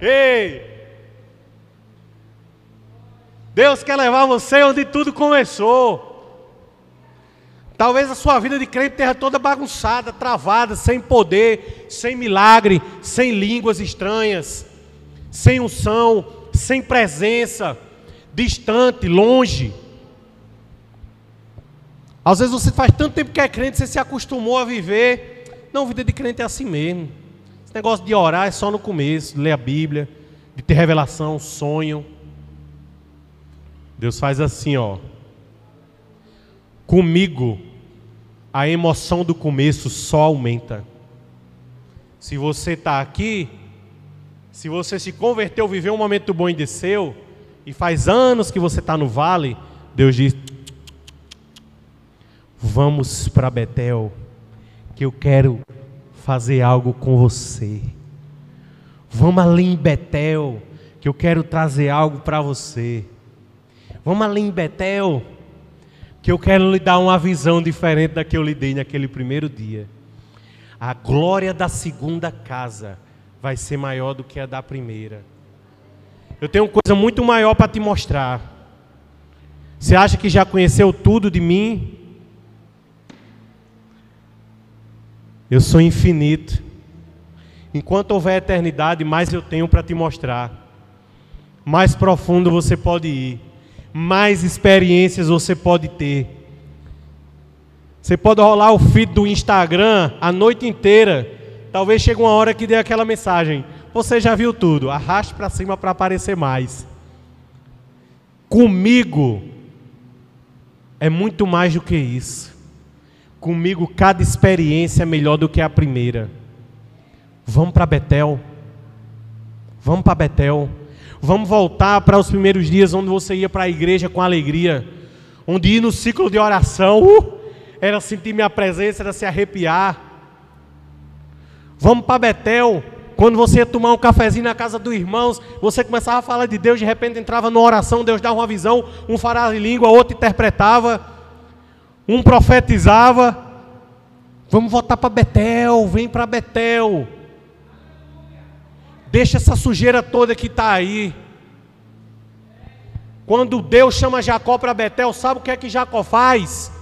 Ei! Deus quer levar você onde tudo começou. Talvez a sua vida de crente esteja toda bagunçada, travada, sem poder, sem milagre, sem línguas estranhas, sem unção, sem presença, distante, longe. Às vezes você faz tanto tempo que é crente, você se acostumou a viver. Não, vida de crente é assim mesmo. Esse negócio de orar é só no começo, ler a Bíblia, de ter revelação, sonho. Deus faz assim, ó. Comigo a emoção do começo só aumenta. Se você está aqui, se você se converteu, viveu um momento bom e desceu, e faz anos que você está no vale, Deus diz: Vamos para Betel, que eu quero fazer algo com você. Vamos ali em Betel, que eu quero trazer algo para você. Vamos ali em Betel que eu quero lhe dar uma visão diferente da que eu lhe dei naquele primeiro dia. A glória da segunda casa vai ser maior do que a da primeira. Eu tenho coisa muito maior para te mostrar. Você acha que já conheceu tudo de mim? Eu sou infinito. Enquanto houver eternidade, mais eu tenho para te mostrar. Mais profundo você pode ir mais experiências você pode ter. Você pode rolar o feed do Instagram a noite inteira. Talvez chegue uma hora que dê aquela mensagem. Você já viu tudo, arraste para cima para aparecer mais. Comigo é muito mais do que isso. Comigo cada experiência é melhor do que a primeira. Vamos para Betel. Vamos para Betel. Vamos voltar para os primeiros dias onde você ia para a igreja com alegria, onde ir no ciclo de oração uh, era sentir minha presença, era se arrepiar. Vamos para Betel, quando você ia tomar um cafezinho na casa dos irmãos, você começava a falar de Deus, de repente entrava numa oração, Deus dava uma visão, um falava em língua, outro interpretava, um profetizava. Vamos voltar para Betel, vem para Betel. Deixa essa sujeira toda que está aí. Quando Deus chama Jacó para Betel, sabe o que é que Jacó faz?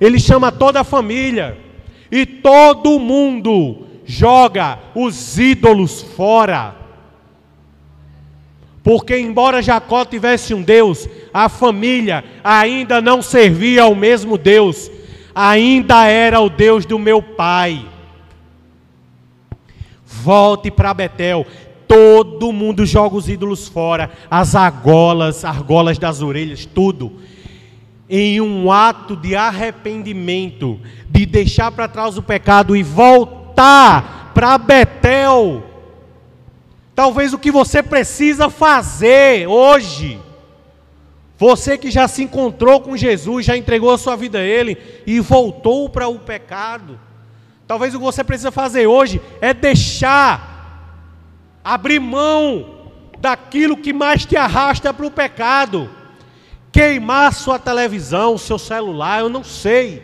Ele chama toda a família. E todo mundo joga os ídolos fora. Porque, embora Jacó tivesse um Deus, a família ainda não servia ao mesmo Deus, ainda era o Deus do meu pai. Volte para Betel, Todo mundo joga os ídolos fora, as argolas, argolas das orelhas, tudo. Em um ato de arrependimento, de deixar para trás o pecado e voltar para Betel. Talvez o que você precisa fazer hoje, você que já se encontrou com Jesus, já entregou a sua vida a Ele e voltou para o pecado. Talvez o que você precisa fazer hoje é deixar, abrir mão daquilo que mais te arrasta para o pecado, queimar sua televisão, seu celular, eu não sei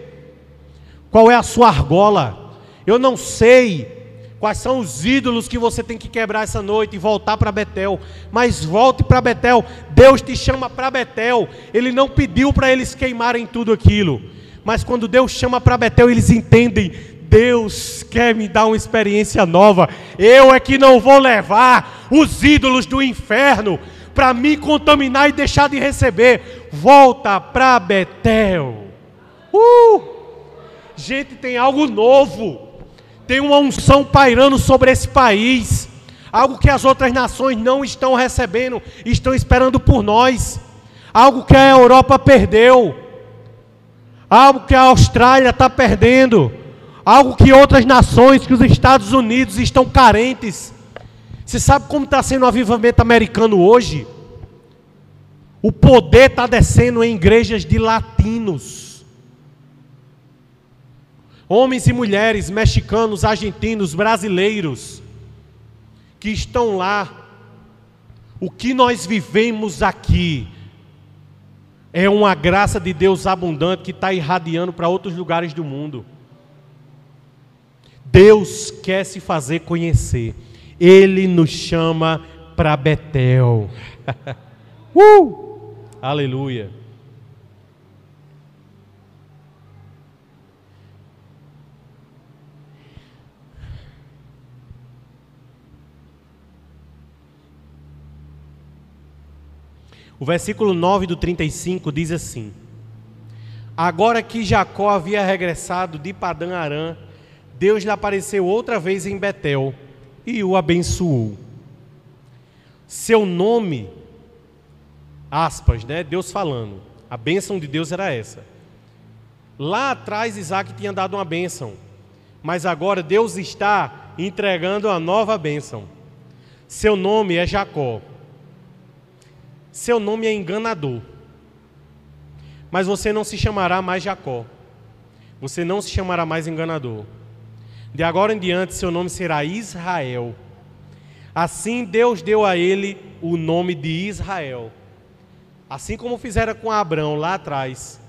qual é a sua argola, eu não sei quais são os ídolos que você tem que quebrar essa noite e voltar para Betel. Mas volte para Betel. Deus te chama para Betel. Ele não pediu para eles queimarem tudo aquilo. Mas quando Deus chama para Betel, eles entendem. Deus quer me dar uma experiência nova. Eu é que não vou levar os ídolos do inferno para me contaminar e deixar de receber. Volta para Betel. Uh! Gente, tem algo novo tem uma unção pairando sobre esse país, algo que as outras nações não estão recebendo, estão esperando por nós, algo que a Europa perdeu, algo que a Austrália está perdendo, algo que outras nações, que os Estados Unidos estão carentes. Você sabe como está sendo o avivamento americano hoje? O poder está descendo em igrejas de latinos homens e mulheres mexicanos, argentinos, brasileiros, que estão lá. O que nós vivemos aqui é uma graça de Deus abundante que está irradiando para outros lugares do mundo. Deus quer se fazer conhecer. Ele nos chama para Betel. uh! Aleluia. O versículo 9 do 35 diz assim: Agora que Jacó havia regressado de Padã Arã, Deus lhe apareceu outra vez em Betel e o abençoou. Seu nome, aspas, né? Deus falando, a bênção de Deus era essa. Lá atrás Isaac tinha dado uma bênção, mas agora Deus está entregando a nova bênção. Seu nome é Jacó seu nome é enganador. Mas você não se chamará mais Jacó. Você não se chamará mais enganador. De agora em diante, seu nome será Israel. Assim Deus deu a ele o nome de Israel. Assim como fizeram com Abraão lá atrás,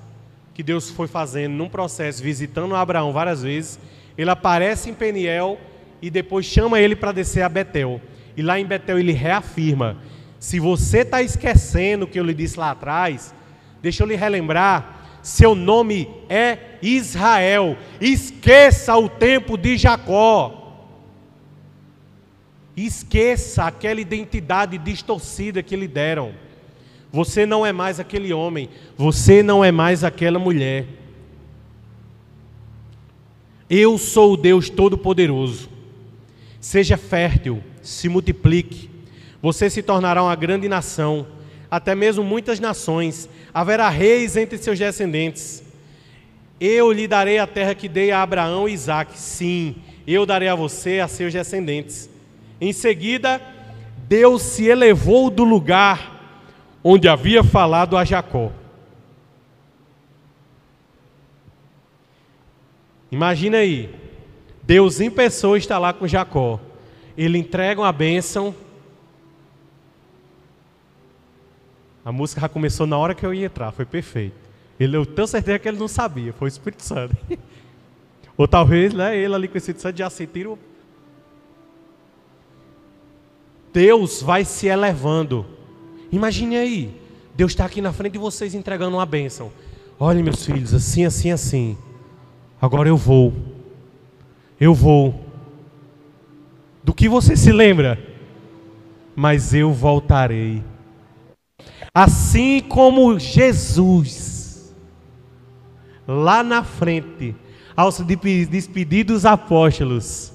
que Deus foi fazendo num processo, visitando Abraão várias vezes, ele aparece em Peniel e depois chama ele para descer a Betel. E lá em Betel ele reafirma se você está esquecendo o que eu lhe disse lá atrás, deixa eu lhe relembrar: seu nome é Israel. Esqueça o tempo de Jacó. Esqueça aquela identidade distorcida que lhe deram. Você não é mais aquele homem, você não é mais aquela mulher. Eu sou o Deus Todo-Poderoso. Seja fértil, se multiplique, você se tornará uma grande nação, até mesmo muitas nações. Haverá reis entre seus descendentes. Eu lhe darei a terra que dei a Abraão e Isaac. Sim, eu darei a você a seus descendentes. Em seguida, Deus se elevou do lugar onde havia falado a Jacó. Imagina aí, Deus em pessoa está lá com Jacó. Ele entrega uma bênção A música já começou na hora que eu ia entrar, foi perfeito. Ele, eu tenho certeza que ele não sabia, foi o Espírito Santo. Ou talvez né, ele ali com o Espírito Santo já sentiram. Deus vai se elevando. Imagine aí, Deus está aqui na frente de vocês entregando uma bênção. Olha, meus filhos, assim, assim, assim. Agora eu vou. Eu vou. Do que você se lembra? Mas eu voltarei Assim como Jesus, lá na frente, ao despedir dos apóstolos,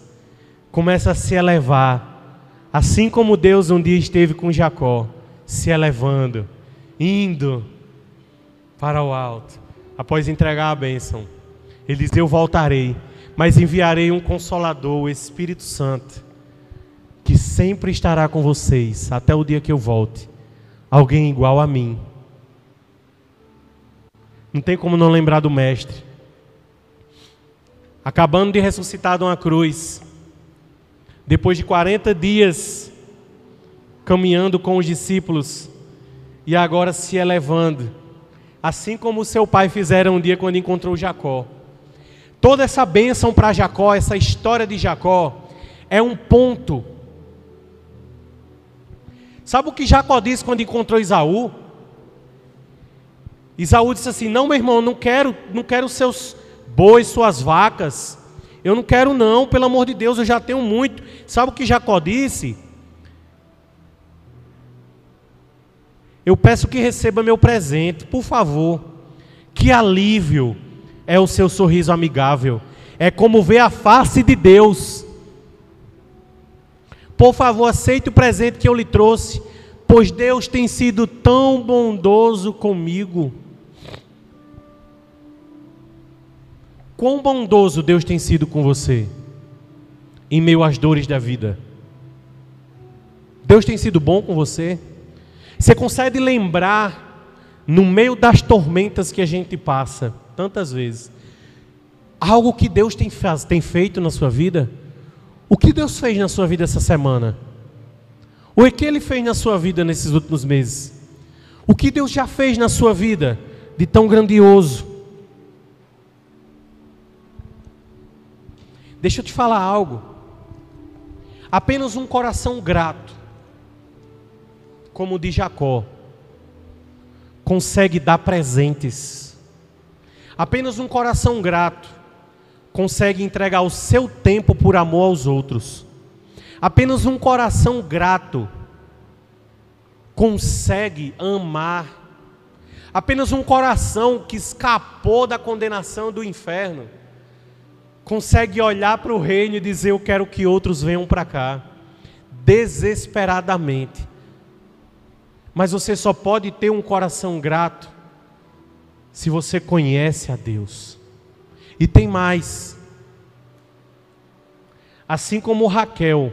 começa a se elevar, assim como Deus um dia esteve com Jacó, se elevando, indo para o alto, após entregar a bênção. Ele diz: Eu voltarei, mas enviarei um consolador, o Espírito Santo, que sempre estará com vocês até o dia que eu volte. Alguém igual a mim. Não tem como não lembrar do Mestre. Acabando de ressuscitar de uma cruz, depois de 40 dias caminhando com os discípulos e agora se elevando, assim como seu pai fizera um dia quando encontrou Jacó. Toda essa bênção para Jacó, essa história de Jacó, é um ponto. Sabe o que Jacó disse quando encontrou Isaú? Isaú disse assim: Não, meu irmão, não quero, não quero seus bois, suas vacas. Eu não quero, não, pelo amor de Deus, eu já tenho muito. Sabe o que Jacó disse? Eu peço que receba meu presente, por favor. Que alívio é o seu sorriso amigável. É como ver a face de Deus. Por favor, aceite o presente que eu lhe trouxe, pois Deus tem sido tão bondoso comigo. Quão bondoso Deus tem sido com você em meio às dores da vida? Deus tem sido bom com você? Você consegue lembrar, no meio das tormentas que a gente passa, tantas vezes, algo que Deus tem, faz, tem feito na sua vida? O que Deus fez na sua vida essa semana? O que Ele fez na sua vida nesses últimos meses? O que Deus já fez na sua vida de tão grandioso? Deixa eu te falar algo. Apenas um coração grato como o de Jacó, consegue dar presentes. Apenas um coração grato consegue entregar o seu tempo por amor aos outros. Apenas um coração grato consegue amar. Apenas um coração que escapou da condenação do inferno consegue olhar para o reino e dizer: Eu quero que outros venham para cá, desesperadamente. Mas você só pode ter um coração grato se você conhece a Deus. E tem mais. Assim como Raquel,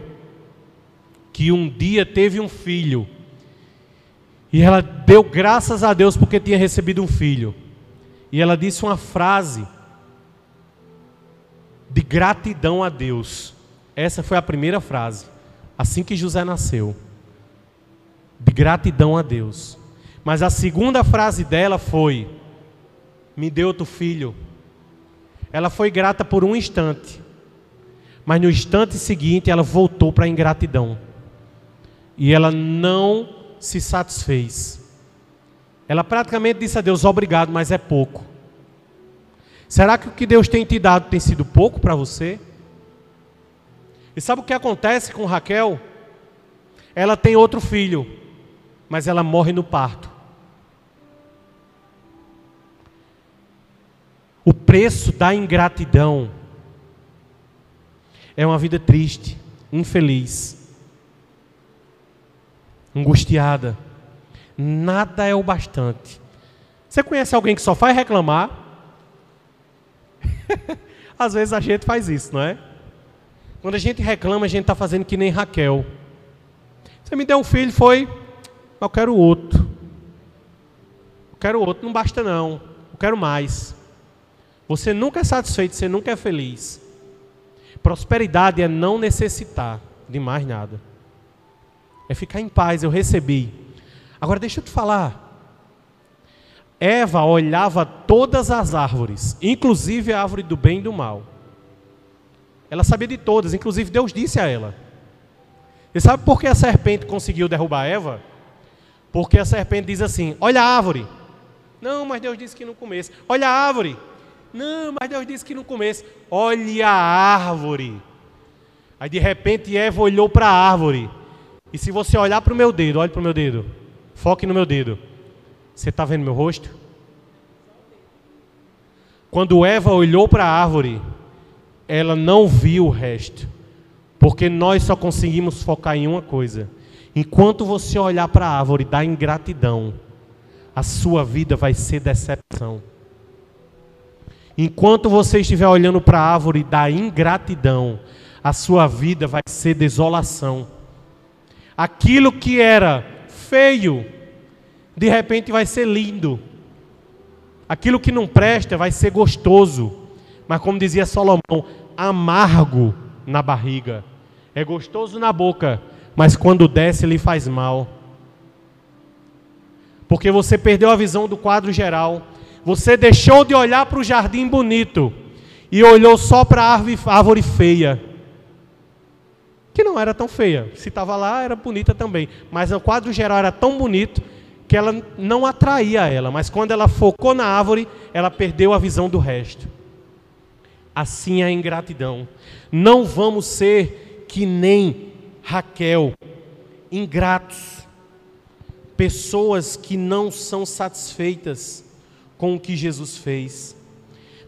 que um dia teve um filho, e ela deu graças a Deus porque tinha recebido um filho. E ela disse uma frase de gratidão a Deus. Essa foi a primeira frase, assim que José nasceu de gratidão a Deus. Mas a segunda frase dela foi: Me deu outro filho. Ela foi grata por um instante, mas no instante seguinte ela voltou para a ingratidão. E ela não se satisfez. Ela praticamente disse a Deus: Obrigado, mas é pouco. Será que o que Deus tem te dado tem sido pouco para você? E sabe o que acontece com Raquel? Ela tem outro filho mas ela morre no parto. O preço da ingratidão é uma vida triste, infeliz, angustiada. Nada é o bastante. Você conhece alguém que só faz reclamar? Às vezes a gente faz isso, não é? Quando a gente reclama, a gente está fazendo que nem Raquel. Você me deu um filho, foi eu quero outro. Eu quero outro, não basta não. Eu quero mais. Você nunca é satisfeito, você nunca é feliz. Prosperidade é não necessitar de mais nada. É ficar em paz, eu recebi. Agora deixa eu te falar. Eva olhava todas as árvores, inclusive a árvore do bem e do mal. Ela sabia de todas, inclusive Deus disse a ela. E sabe por que a serpente conseguiu derrubar Eva? Porque a serpente diz assim: Olha a árvore. Não, mas Deus disse que não comesse. Olha a árvore. Não, mas Deus disse que não comesse. Olha a árvore. Aí de repente Eva olhou para a árvore. E se você olhar para o meu dedo, olhe para o meu dedo. Foque no meu dedo. Você está vendo meu rosto? Quando Eva olhou para a árvore, ela não viu o resto. Porque nós só conseguimos focar em uma coisa. Enquanto você olhar para a árvore da ingratidão, a sua vida vai ser decepção. Enquanto você estiver olhando para a árvore da ingratidão, a sua vida vai ser desolação. Aquilo que era feio, de repente vai ser lindo. Aquilo que não presta vai ser gostoso. Mas como dizia Salomão, amargo na barriga. É gostoso na boca, mas quando desce lhe faz mal. Porque você perdeu a visão do quadro geral. Você deixou de olhar para o jardim bonito e olhou só para a árvore, feia. Que não era tão feia. Se estava lá, era bonita também. Mas o quadro geral era tão bonito que ela não atraía ela. Mas quando ela focou na árvore, ela perdeu a visão do resto. Assim é a ingratidão. Não vamos ser que nem Raquel, ingratos, pessoas que não são satisfeitas com o que Jesus fez,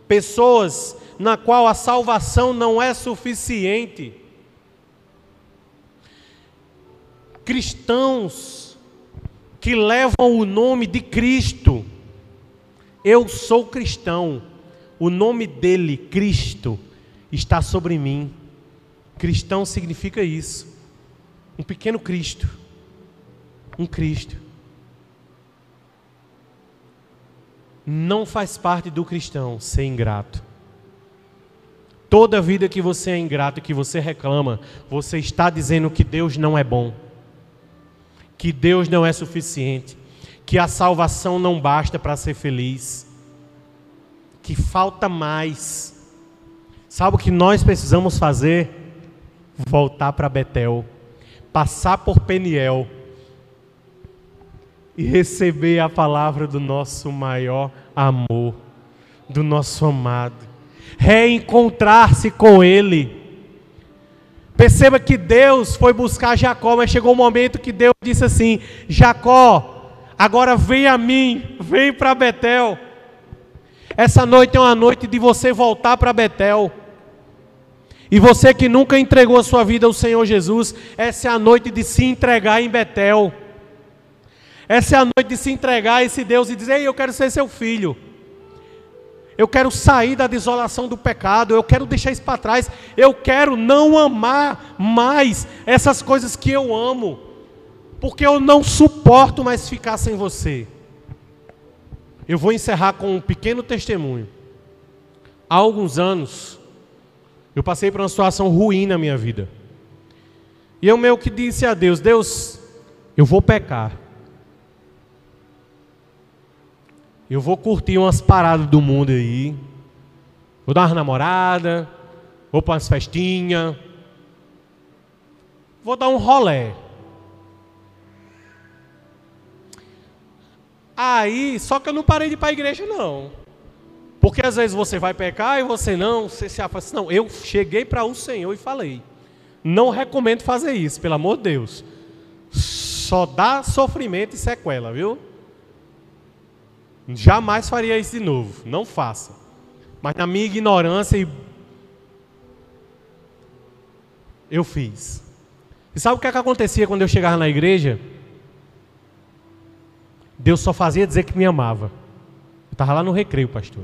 pessoas na qual a salvação não é suficiente. Cristãos que levam o nome de Cristo. Eu sou cristão. O nome dele, Cristo, está sobre mim. Cristão significa isso. Um pequeno Cristo. Um Cristo. Não faz parte do cristão ser ingrato. Toda vida que você é ingrato, que você reclama, você está dizendo que Deus não é bom, que Deus não é suficiente, que a salvação não basta para ser feliz, que falta mais. Sabe o que nós precisamos fazer? Voltar para Betel, passar por Peniel e receber a palavra do nosso maior amor, do nosso amado reencontrar-se com Ele. Perceba que Deus foi buscar Jacó, mas chegou um momento que Deus disse assim: Jacó, agora vem a mim, vem para Betel. Essa noite é uma noite de você voltar para Betel. E você que nunca entregou a sua vida ao Senhor Jesus, essa é a noite de se entregar em Betel. Essa é a noite de se entregar a esse Deus e dizer: Ei, eu quero ser seu filho. Eu quero sair da desolação do pecado, eu quero deixar isso para trás, eu quero não amar mais essas coisas que eu amo, porque eu não suporto mais ficar sem você. Eu vou encerrar com um pequeno testemunho. Há alguns anos, eu passei por uma situação ruim na minha vida. E eu meio que disse a Deus: Deus, eu vou pecar. Eu vou curtir umas paradas do mundo aí. Vou dar uma namorada, vou para umas festinhas. Vou dar um rolé. Aí, só que eu não parei de ir para a igreja não. Porque às vezes você vai pecar e você não, você se afasta. Não, eu cheguei para o Senhor e falei. Não recomendo fazer isso, pelo amor de Deus. Só dá sofrimento e sequela, viu? Jamais faria isso de novo, não faça. Mas na minha ignorância eu fiz. E sabe o que, é que acontecia quando eu chegava na igreja? Deus só fazia dizer que me amava. Eu estava lá no recreio, pastor.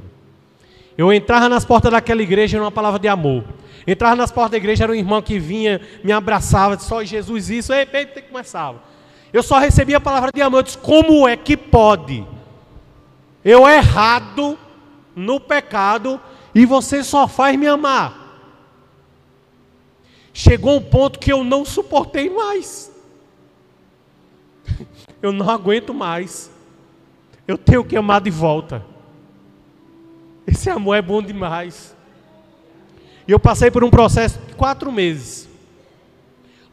Eu entrava nas portas daquela igreja, era uma palavra de amor. Entrava nas portas da igreja, era um irmão que vinha, me abraçava, disse, só Jesus isso, ei, ei, começava. Eu só recebia a palavra de amor, eu disse, como é que pode? Eu errado no pecado e você só faz me amar. Chegou um ponto que eu não suportei mais. Eu não aguento mais. Eu tenho que amar de volta. Esse amor é bom demais. E eu passei por um processo de quatro meses,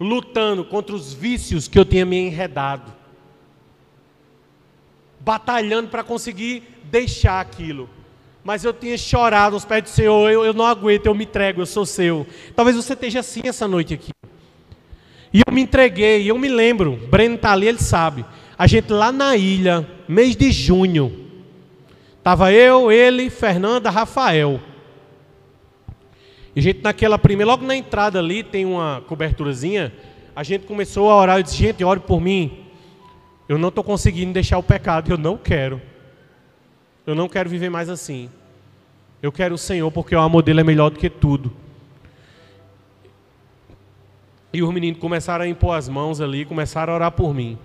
lutando contra os vícios que eu tinha me enredado batalhando para conseguir deixar aquilo. Mas eu tinha chorado aos pés do Senhor, eu, eu não aguento, eu me entrego, eu sou seu. Talvez você esteja assim essa noite aqui. E eu me entreguei, eu me lembro, Breno está ali, ele sabe. A gente lá na ilha, mês de junho, estava eu, ele, Fernanda, Rafael. E a gente naquela primeira, logo na entrada ali, tem uma coberturazinha, a gente começou a orar, eu disse, gente, ore por mim. Eu não estou conseguindo deixar o pecado, eu não quero. Eu não quero viver mais assim. Eu quero o Senhor porque o amor dele é melhor do que tudo. E os meninos começaram a impor as mãos ali, começaram a orar por mim.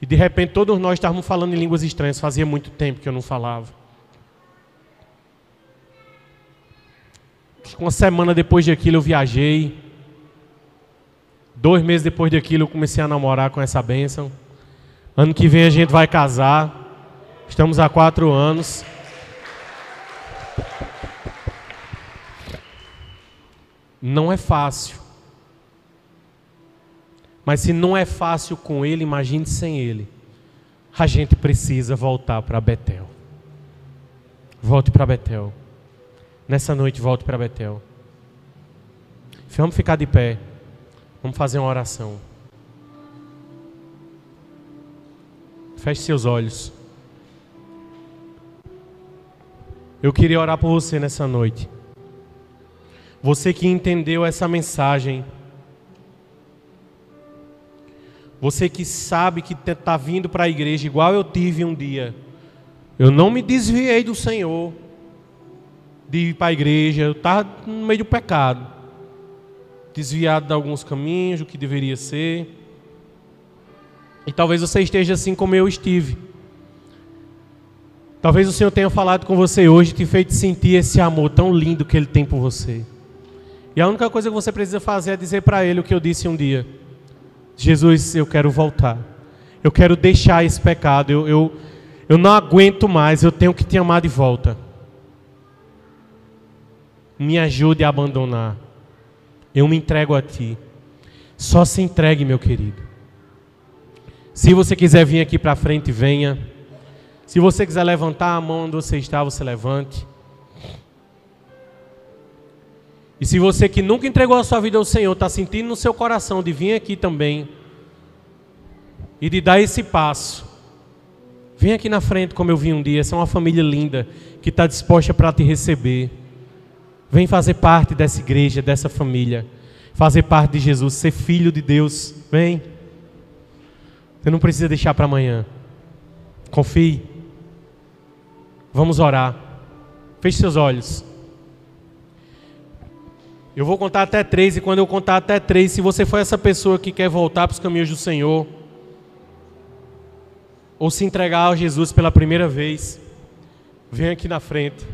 E de repente todos nós estávamos falando em línguas estranhas, fazia muito tempo que eu não falava. Uma semana depois daquilo eu viajei. Dois meses depois daquilo eu comecei a namorar com essa bênção. Ano que vem a gente vai casar. Estamos há quatro anos. Não é fácil. Mas se não é fácil com ele, imagine sem ele. A gente precisa voltar para Betel. Volte para Betel. Nessa noite, volte para Betel. Vamos ficar de pé. Vamos fazer uma oração. Feche seus olhos. Eu queria orar por você nessa noite. Você que entendeu essa mensagem você que sabe que está vindo para a igreja, igual eu tive um dia. Eu não me desviei do Senhor de ir para a igreja. Eu estava no meio do pecado. Desviado de alguns caminhos, do que deveria ser. E talvez você esteja assim como eu estive. Talvez o Senhor tenha falado com você hoje, te feito sentir esse amor tão lindo que Ele tem por você. E a única coisa que você precisa fazer é dizer para Ele o que eu disse um dia. Jesus, eu quero voltar. Eu quero deixar esse pecado. Eu, eu, eu não aguento mais. Eu tenho que te amar de volta. Me ajude a abandonar. Eu me entrego a ti. Só se entregue, meu querido. Se você quiser vir aqui para frente, venha. Se você quiser levantar a mão onde você está, você levante. E se você que nunca entregou a sua vida ao Senhor, está sentindo no seu coração de vir aqui também e de dar esse passo, vem aqui na frente como eu vi um dia. Essa é uma família linda que está disposta para te receber. Vem fazer parte dessa igreja, dessa família. Fazer parte de Jesus, ser filho de Deus. Vem. Você não precisa deixar para amanhã. Confie. Vamos orar. Feche seus olhos. Eu vou contar até três, e quando eu contar até três, se você for essa pessoa que quer voltar para os caminhos do Senhor, ou se entregar a Jesus pela primeira vez, vem aqui na frente.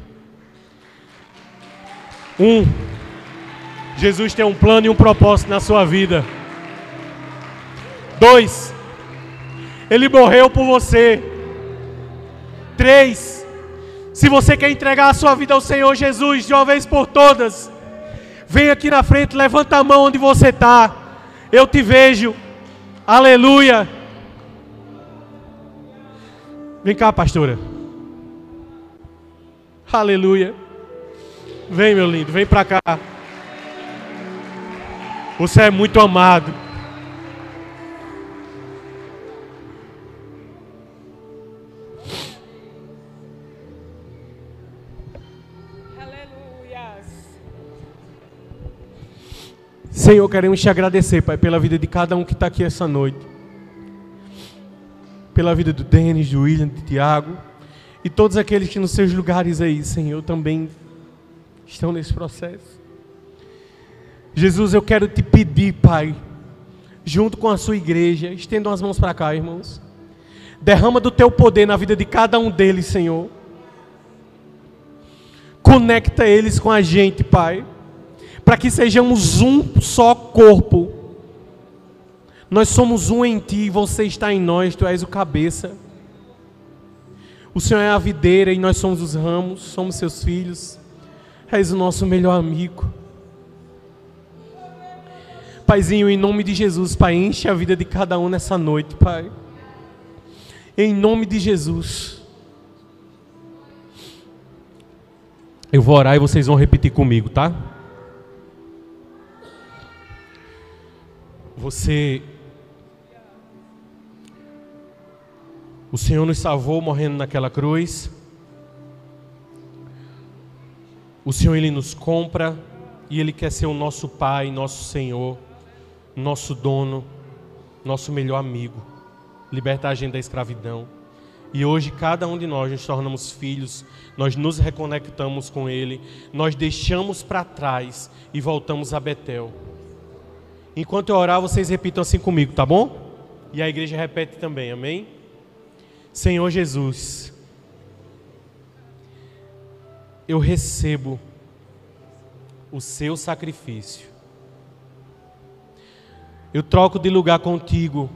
Um, Jesus tem um plano e um propósito na sua vida. Dois, Ele morreu por você. Três, se você quer entregar a sua vida ao Senhor Jesus de uma vez por todas, Vem aqui na frente, levanta a mão onde você está. Eu te vejo. Aleluia. Vem cá, pastora. Aleluia. Vem, meu lindo, vem para cá. Você é muito amado. Senhor, queremos te agradecer, Pai, pela vida de cada um que está aqui essa noite. Pela vida do Denis, do William, do Tiago. E todos aqueles que nos seus lugares aí, Senhor, também estão nesse processo. Jesus, eu quero te pedir, Pai, junto com a sua igreja, estendam as mãos para cá, irmãos. Derrama do teu poder na vida de cada um deles, Senhor. Conecta eles com a gente, Pai para que sejamos um só corpo. Nós somos um em ti, você está em nós, tu és o cabeça. O Senhor é a videira e nós somos os ramos, somos seus filhos. És o nosso melhor amigo. Paizinho, em nome de Jesus, Pai, enche a vida de cada um nessa noite, Pai. Em nome de Jesus. Eu vou orar e vocês vão repetir comigo, tá? Você. O Senhor nos salvou morrendo naquela cruz. O Senhor, Ele nos compra e Ele quer ser o nosso Pai, nosso Senhor, nosso dono, nosso melhor amigo. Libertar a gente da escravidão. E hoje cada um de nós nos tornamos filhos, nós nos reconectamos com Ele, nós deixamos para trás e voltamos a Betel. Enquanto eu orar, vocês repitam assim comigo, tá bom? E a igreja repete também, amém? Senhor Jesus, eu recebo o seu sacrifício. Eu troco de lugar contigo